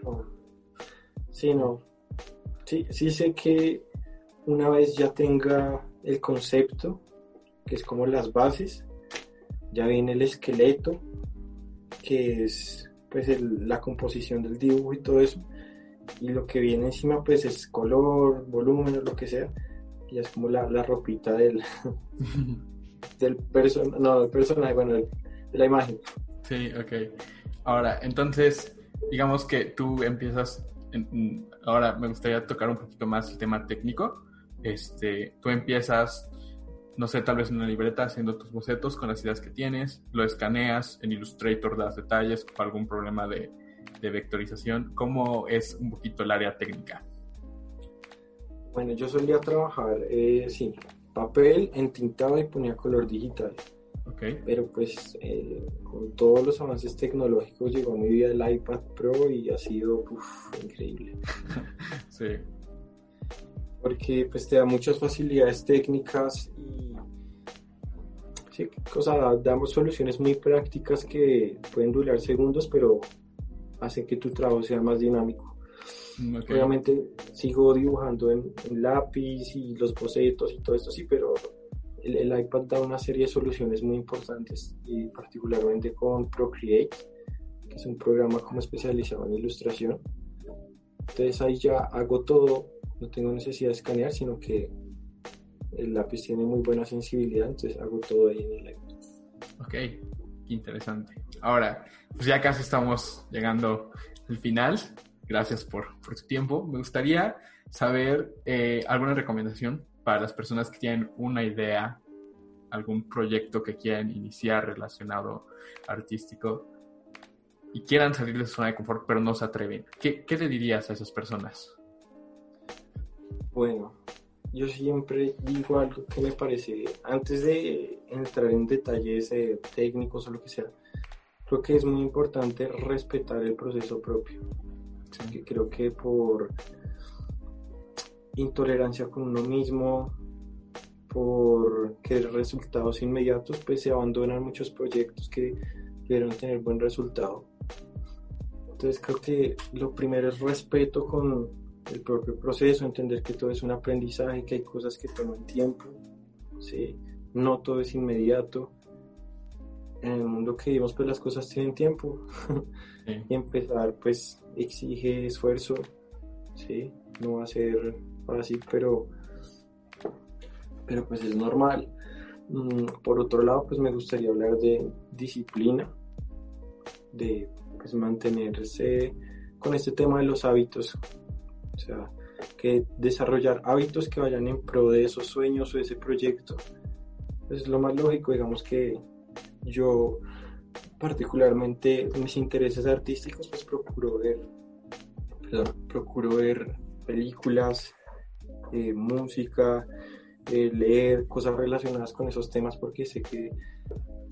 Sí, no. Sí, sí sé que una vez ya tenga el concepto, que es como las bases, ya viene el esqueleto, que es pues la composición del dibujo y todo eso, y lo que viene encima pues es color, volumen o lo que sea, y es como la, ropita del, del, no, del personaje, bueno, de la imagen. Sí, ok. Ahora, entonces, digamos que tú empiezas, ahora me gustaría tocar un poquito más el tema técnico este, tú empiezas, no sé, tal vez en una libreta haciendo tus bocetos con las ideas que tienes, lo escaneas, en Illustrator das detalles o algún problema de, vectorización. ¿Cómo es un poquito el área técnica? Bueno, yo solía trabajar, eh, sí, papel, entintado y ponía color digital. Okay. Pero pues eh, con todos los avances tecnológicos llegó a mi vida el iPad Pro y ha sido increíble. sí porque pues te da muchas facilidades técnicas y sí, damos soluciones muy prácticas que pueden durar segundos, pero hacen que tu trabajo sea más dinámico. Mm, Obviamente sigo dibujando en, lápiz y los bocetos y todo esto, sí, pero el, el, iPad da una serie de soluciones muy importantes y particularmente con Procreate, que es un programa como especializado en ilustración. Entonces ahí ya hago todo no tengo necesidad de escanear, sino que el lápiz tiene muy buena sensibilidad, entonces hago todo ahí en el iPad. Ok, interesante. Ahora, pues ya casi estamos llegando al final. Gracias por, por tu tiempo. Me gustaría saber eh, alguna recomendación para las personas que tienen una idea, algún proyecto que quieran iniciar relacionado artístico y quieran salir de su zona de confort, pero no se atreven? ¿Qué, qué le dirías a esas personas? Bueno, yo siempre digo algo que me parece, antes de entrar en detalles eh, técnicos o lo que sea, creo que es muy importante respetar el proceso propio. creo que por intolerancia con uno mismo, por querer resultados inmediatos, pues se abandonan muchos proyectos que debieron tener buen resultado. Entonces creo que lo primero es respeto con el propio proceso, entender que todo es un aprendizaje, que hay cosas que toman tiempo, ¿sí? no todo es inmediato. En el mundo que vivimos, pues las cosas tienen tiempo. y empezar, pues, exige esfuerzo, ¿sí? No va a ser fácil, pero, pero pues es normal. Mm, por otro lado, pues me gustaría hablar de disciplina, de pues mantenerse con este tema de los hábitos, o sea, que desarrollar hábitos que vayan en pro de esos sueños o ese proyecto. Es lo más lógico, digamos que yo particularmente mis intereses artísticos pues procuro ver, procuro ver películas, eh, música, eh, leer cosas relacionadas con esos temas porque sé que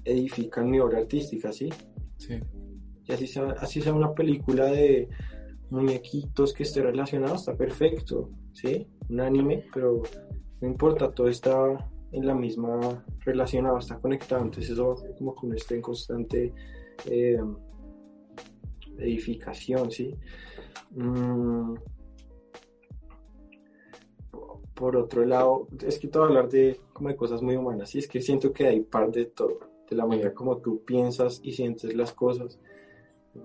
edifican mi obra artística, ¿sí? Sí. Y así sea, así sea una película de muñequitos que esté relacionado, está perfecto, ¿sí? Un anime, pero no importa, todo está en la misma relacionado, está conectado, entonces eso como que uno esté en constante eh, edificación, ¿sí? Mm, por otro lado, es que todo hablar de, como de cosas muy humanas, y es que siento que hay parte de todo, de la manera como tú piensas y sientes las cosas.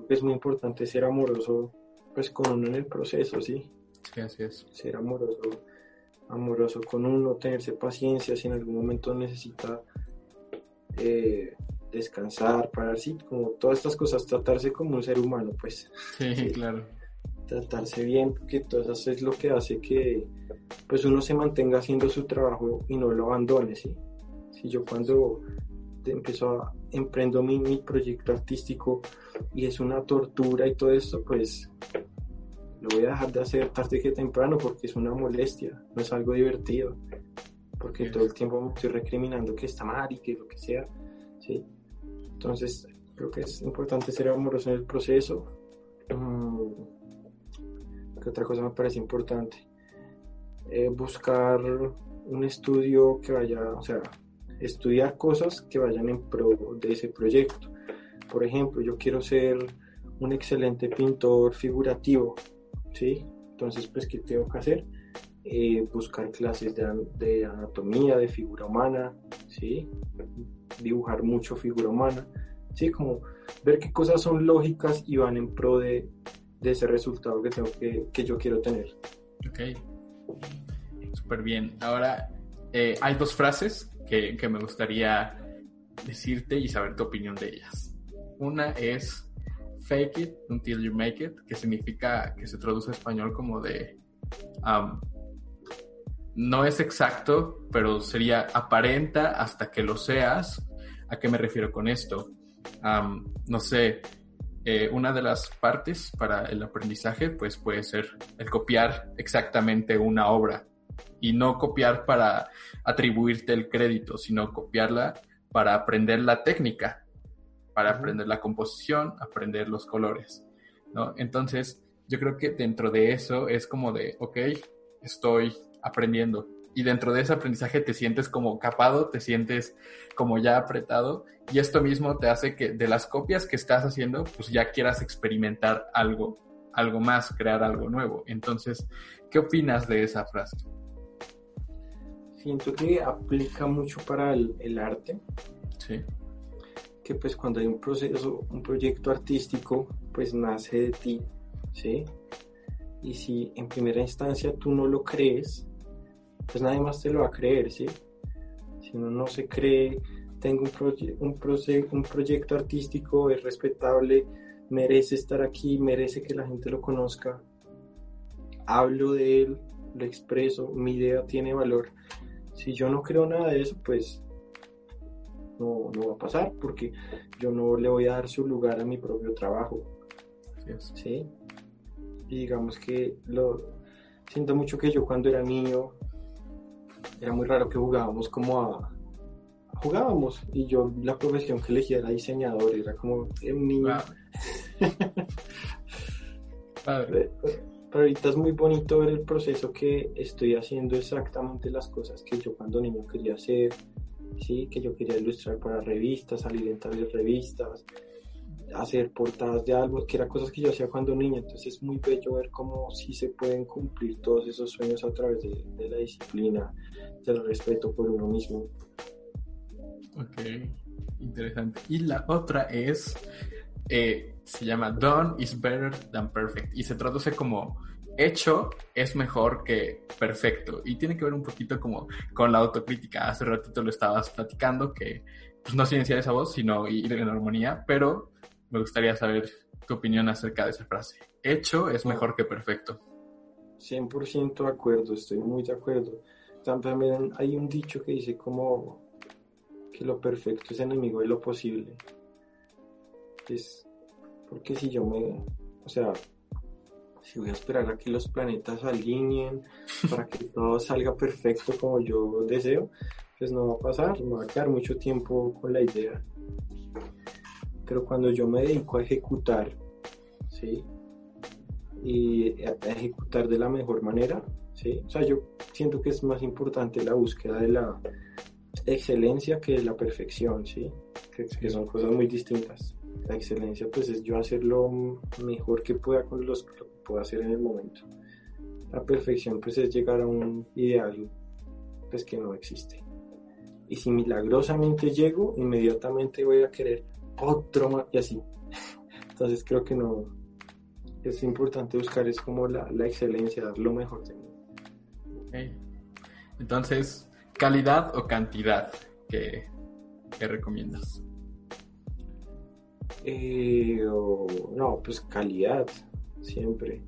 Es muy importante ser amoroso pues con uno en el proceso, ¿sí? Sí, así es. Ser amoroso, amoroso con uno, tenerse paciencia si en algún momento necesita eh, descansar, parar, sí, como todas estas cosas, tratarse como un ser humano, pues. Sí, claro. Tratarse bien, porque todo eso es lo que hace que pues uno se mantenga haciendo su trabajo y no lo abandone, ¿sí? Si yo cuando empiezo a emprendo mi, mi proyecto artístico y es una tortura y todo esto, pues lo voy a dejar de hacer tarde que temprano porque es una molestia, no es algo divertido, porque todo el tiempo me estoy recriminando que está mal y que lo que sea, ¿sí? Entonces, creo que es importante ser amoroso en el proceso. Mm, ¿Qué otra cosa me parece importante? Eh, buscar un estudio que vaya, o sea, estudiar cosas que vayan en pro de ese proyecto. Por ejemplo, yo quiero ser un excelente pintor figurativo, ¿sí? Entonces, pues, ¿qué tengo que hacer? Eh, buscar clases de, anatomía, de figura humana, ¿sí? Dibujar mucho figura humana, ¿sí? Como ver qué cosas son lógicas y van en pro de, ese resultado que, tengo que, que yo quiero tener. Ok, súper bien. Ahora, eh, hay dos frases que, que me gustaría decirte y saber tu opinión de ellas. Una es fake it until you make it, que significa, que se traduce a español como de, no es exacto, pero sería aparenta hasta que lo seas. ¿A qué me refiero con esto? no sé, eh, una de las partes para el aprendizaje, pues puede ser el copiar exactamente una obra y no copiar para atribuirte el crédito, sino copiarla para aprender la técnica para aprender la composición, aprender los colores, ¿no? Entonces, yo creo que dentro de eso es como de, ok, estoy aprendiendo. Y dentro de ese aprendizaje te sientes como capado, te sientes como ya apretado. Y esto mismo te hace que de las copias que estás haciendo, pues ya quieras experimentar algo, algo más, crear algo nuevo. Entonces, ¿qué opinas de esa frase? Siento que aplica mucho para el, el arte. Sí que pues cuando hay un proceso, un proyecto artístico, pues nace de ti, ¿sí? Y si en primera instancia tú no lo crees, pues nadie más te lo va a creer, ¿sí? Si uno no se cree, tengo un, un, un proyecto artístico, es respetable, merece estar aquí, merece que la gente lo conozca, hablo de él, lo expreso, mi idea tiene valor, Si yo no creo nada de eso, pues no, no va a pasar porque yo no le voy a dar su lugar a mi propio trabajo. ¿Sí? Y digamos que lo siento mucho que yo cuando era niño era muy raro que jugábamos como a jugábamos y yo la profesión que elegía era diseñador, era como un niño. Pero ahorita es muy bonito ver el proceso que estoy haciendo exactamente las cosas que yo cuando niño quería hacer, sí, que yo quería ilustrar para revistas, salir en tales revistas, hacer portadas de álbumes, que eran cosas que yo hacía cuando niño, entonces es muy bello ver cómo sí se pueden cumplir todos esos sueños a través de, de la disciplina, del respeto por uno mismo. Ok, interesante. Y la otra es, eh, se llama Done is better than perfect y se traduce como hecho es mejor que perfecto y tiene que ver un poquito como con la autocrítica. Hace ratito lo estabas platicando que pues, no silenciar esa voz, sino ir en armonía, pero me gustaría saber tu opinión acerca de esa frase. Hecho es mejor que perfecto. 100% de acuerdo, estoy muy de acuerdo. También hay un dicho que dice como que lo perfecto es enemigo de lo posible. Es porque si yo me, o sea, si voy a esperar a que los planetas alineen para que todo salga perfecto como yo deseo, pues no va a pasar, me va a quedar mucho tiempo con la idea. Pero cuando yo me dedico a ejecutar, ¿sí? Y a ejecutar de la mejor manera, ¿sí? O sea, yo siento que es más importante la búsqueda de la excelencia que la perfección, ¿sí? Que, son cosas muy distintas. La excelencia, pues, es yo hacer lo mejor que pueda con los, lo que puedo hacer en el momento. La perfección, pues, es llegar a un ideal, pues, que no existe. Y si milagrosamente llego, inmediatamente voy a querer otro más, y así. Entonces, creo que no. Es importante buscar, es como la, la excelencia, dar lo mejor de mí. Entonces, ¿Calidad o cantidad que, recomiendas? Eh, no, pues calidad, siempre.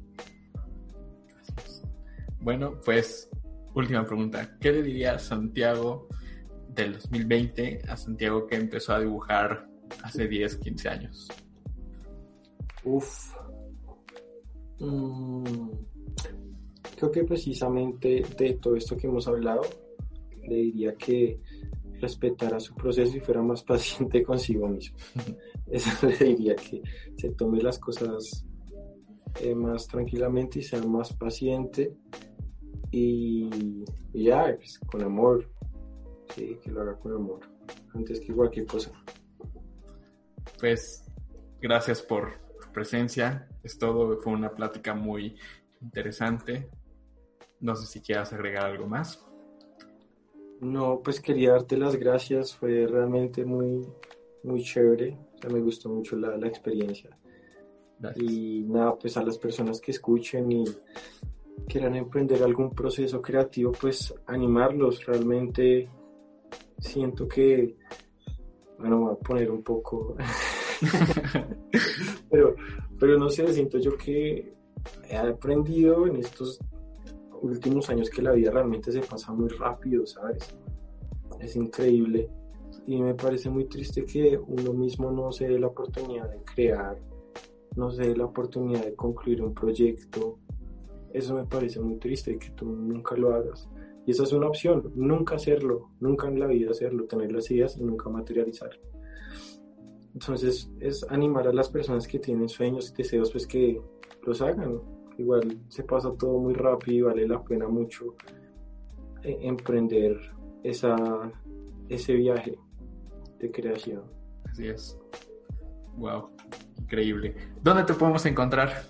Bueno, pues última pregunta. ¿Qué le diría Santiago del 2020 a Santiago que empezó a dibujar hace 10, 15 años? Uf. Mm, creo que precisamente de todo esto que hemos hablado, le diría que respetara su proceso y fuera más paciente consigo mismo. Eso le diría que se tome las cosas eh, más tranquilamente y sea más paciente y, ya, pues, con amor, que lo haga con amor, antes que cualquier cosa. Pues gracias por presencia, es todo, fue una plática muy interesante. No sé si quieras agregar algo más. No, pues quería darte las gracias, fue realmente muy, muy chévere, me gustó mucho la, experiencia. Y nada, pues a las personas que escuchen y quieran emprender algún proceso creativo, pues animarlos, realmente siento que, bueno, voy a poner un poco, pero, pero no sé, siento yo que he aprendido en estos últimos años que la vida realmente se pasa muy rápido, ¿sabes? Es increíble. Y me parece muy triste que uno mismo no se dé la oportunidad de crear, no se dé la oportunidad de concluir un proyecto. Eso me parece muy triste que tú nunca lo hagas. Y esa es una opción, nunca hacerlo, nunca en la vida hacerlo, tener las ideas y nunca materializar. Entonces es animar a las personas que tienen sueños y deseos pues que los hagan, igual se pasa todo muy rápido y vale la pena mucho eh, emprender esa, ese viaje de creación. Así es. Wow, increíble. ¿Dónde te podemos encontrar?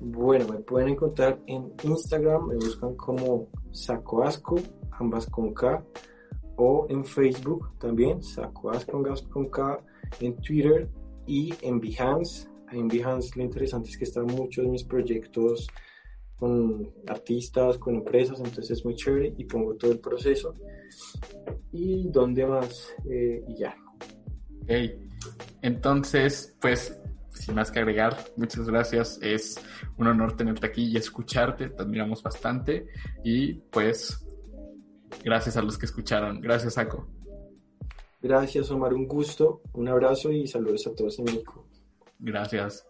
Bueno, me pueden encontrar en Instagram, me buscan como Saco Asco, ambas con K, o en Facebook también, Saco Asco con K, en Twitter y en Behance en Behance lo interesante es que están muchos de mis proyectos con artistas, con empresas, entonces es muy chévere y pongo todo el proceso. ¿Y dónde más? Eh, y ya. Ok, entonces, pues, sin más que agregar, muchas gracias. Es un honor tenerte aquí y escucharte, te admiramos bastante. Y pues, Gracias a los que escucharon. Gracias, Saco. Gracias, Omar. Un gusto, un abrazo y saludos a todos en México. Gracias.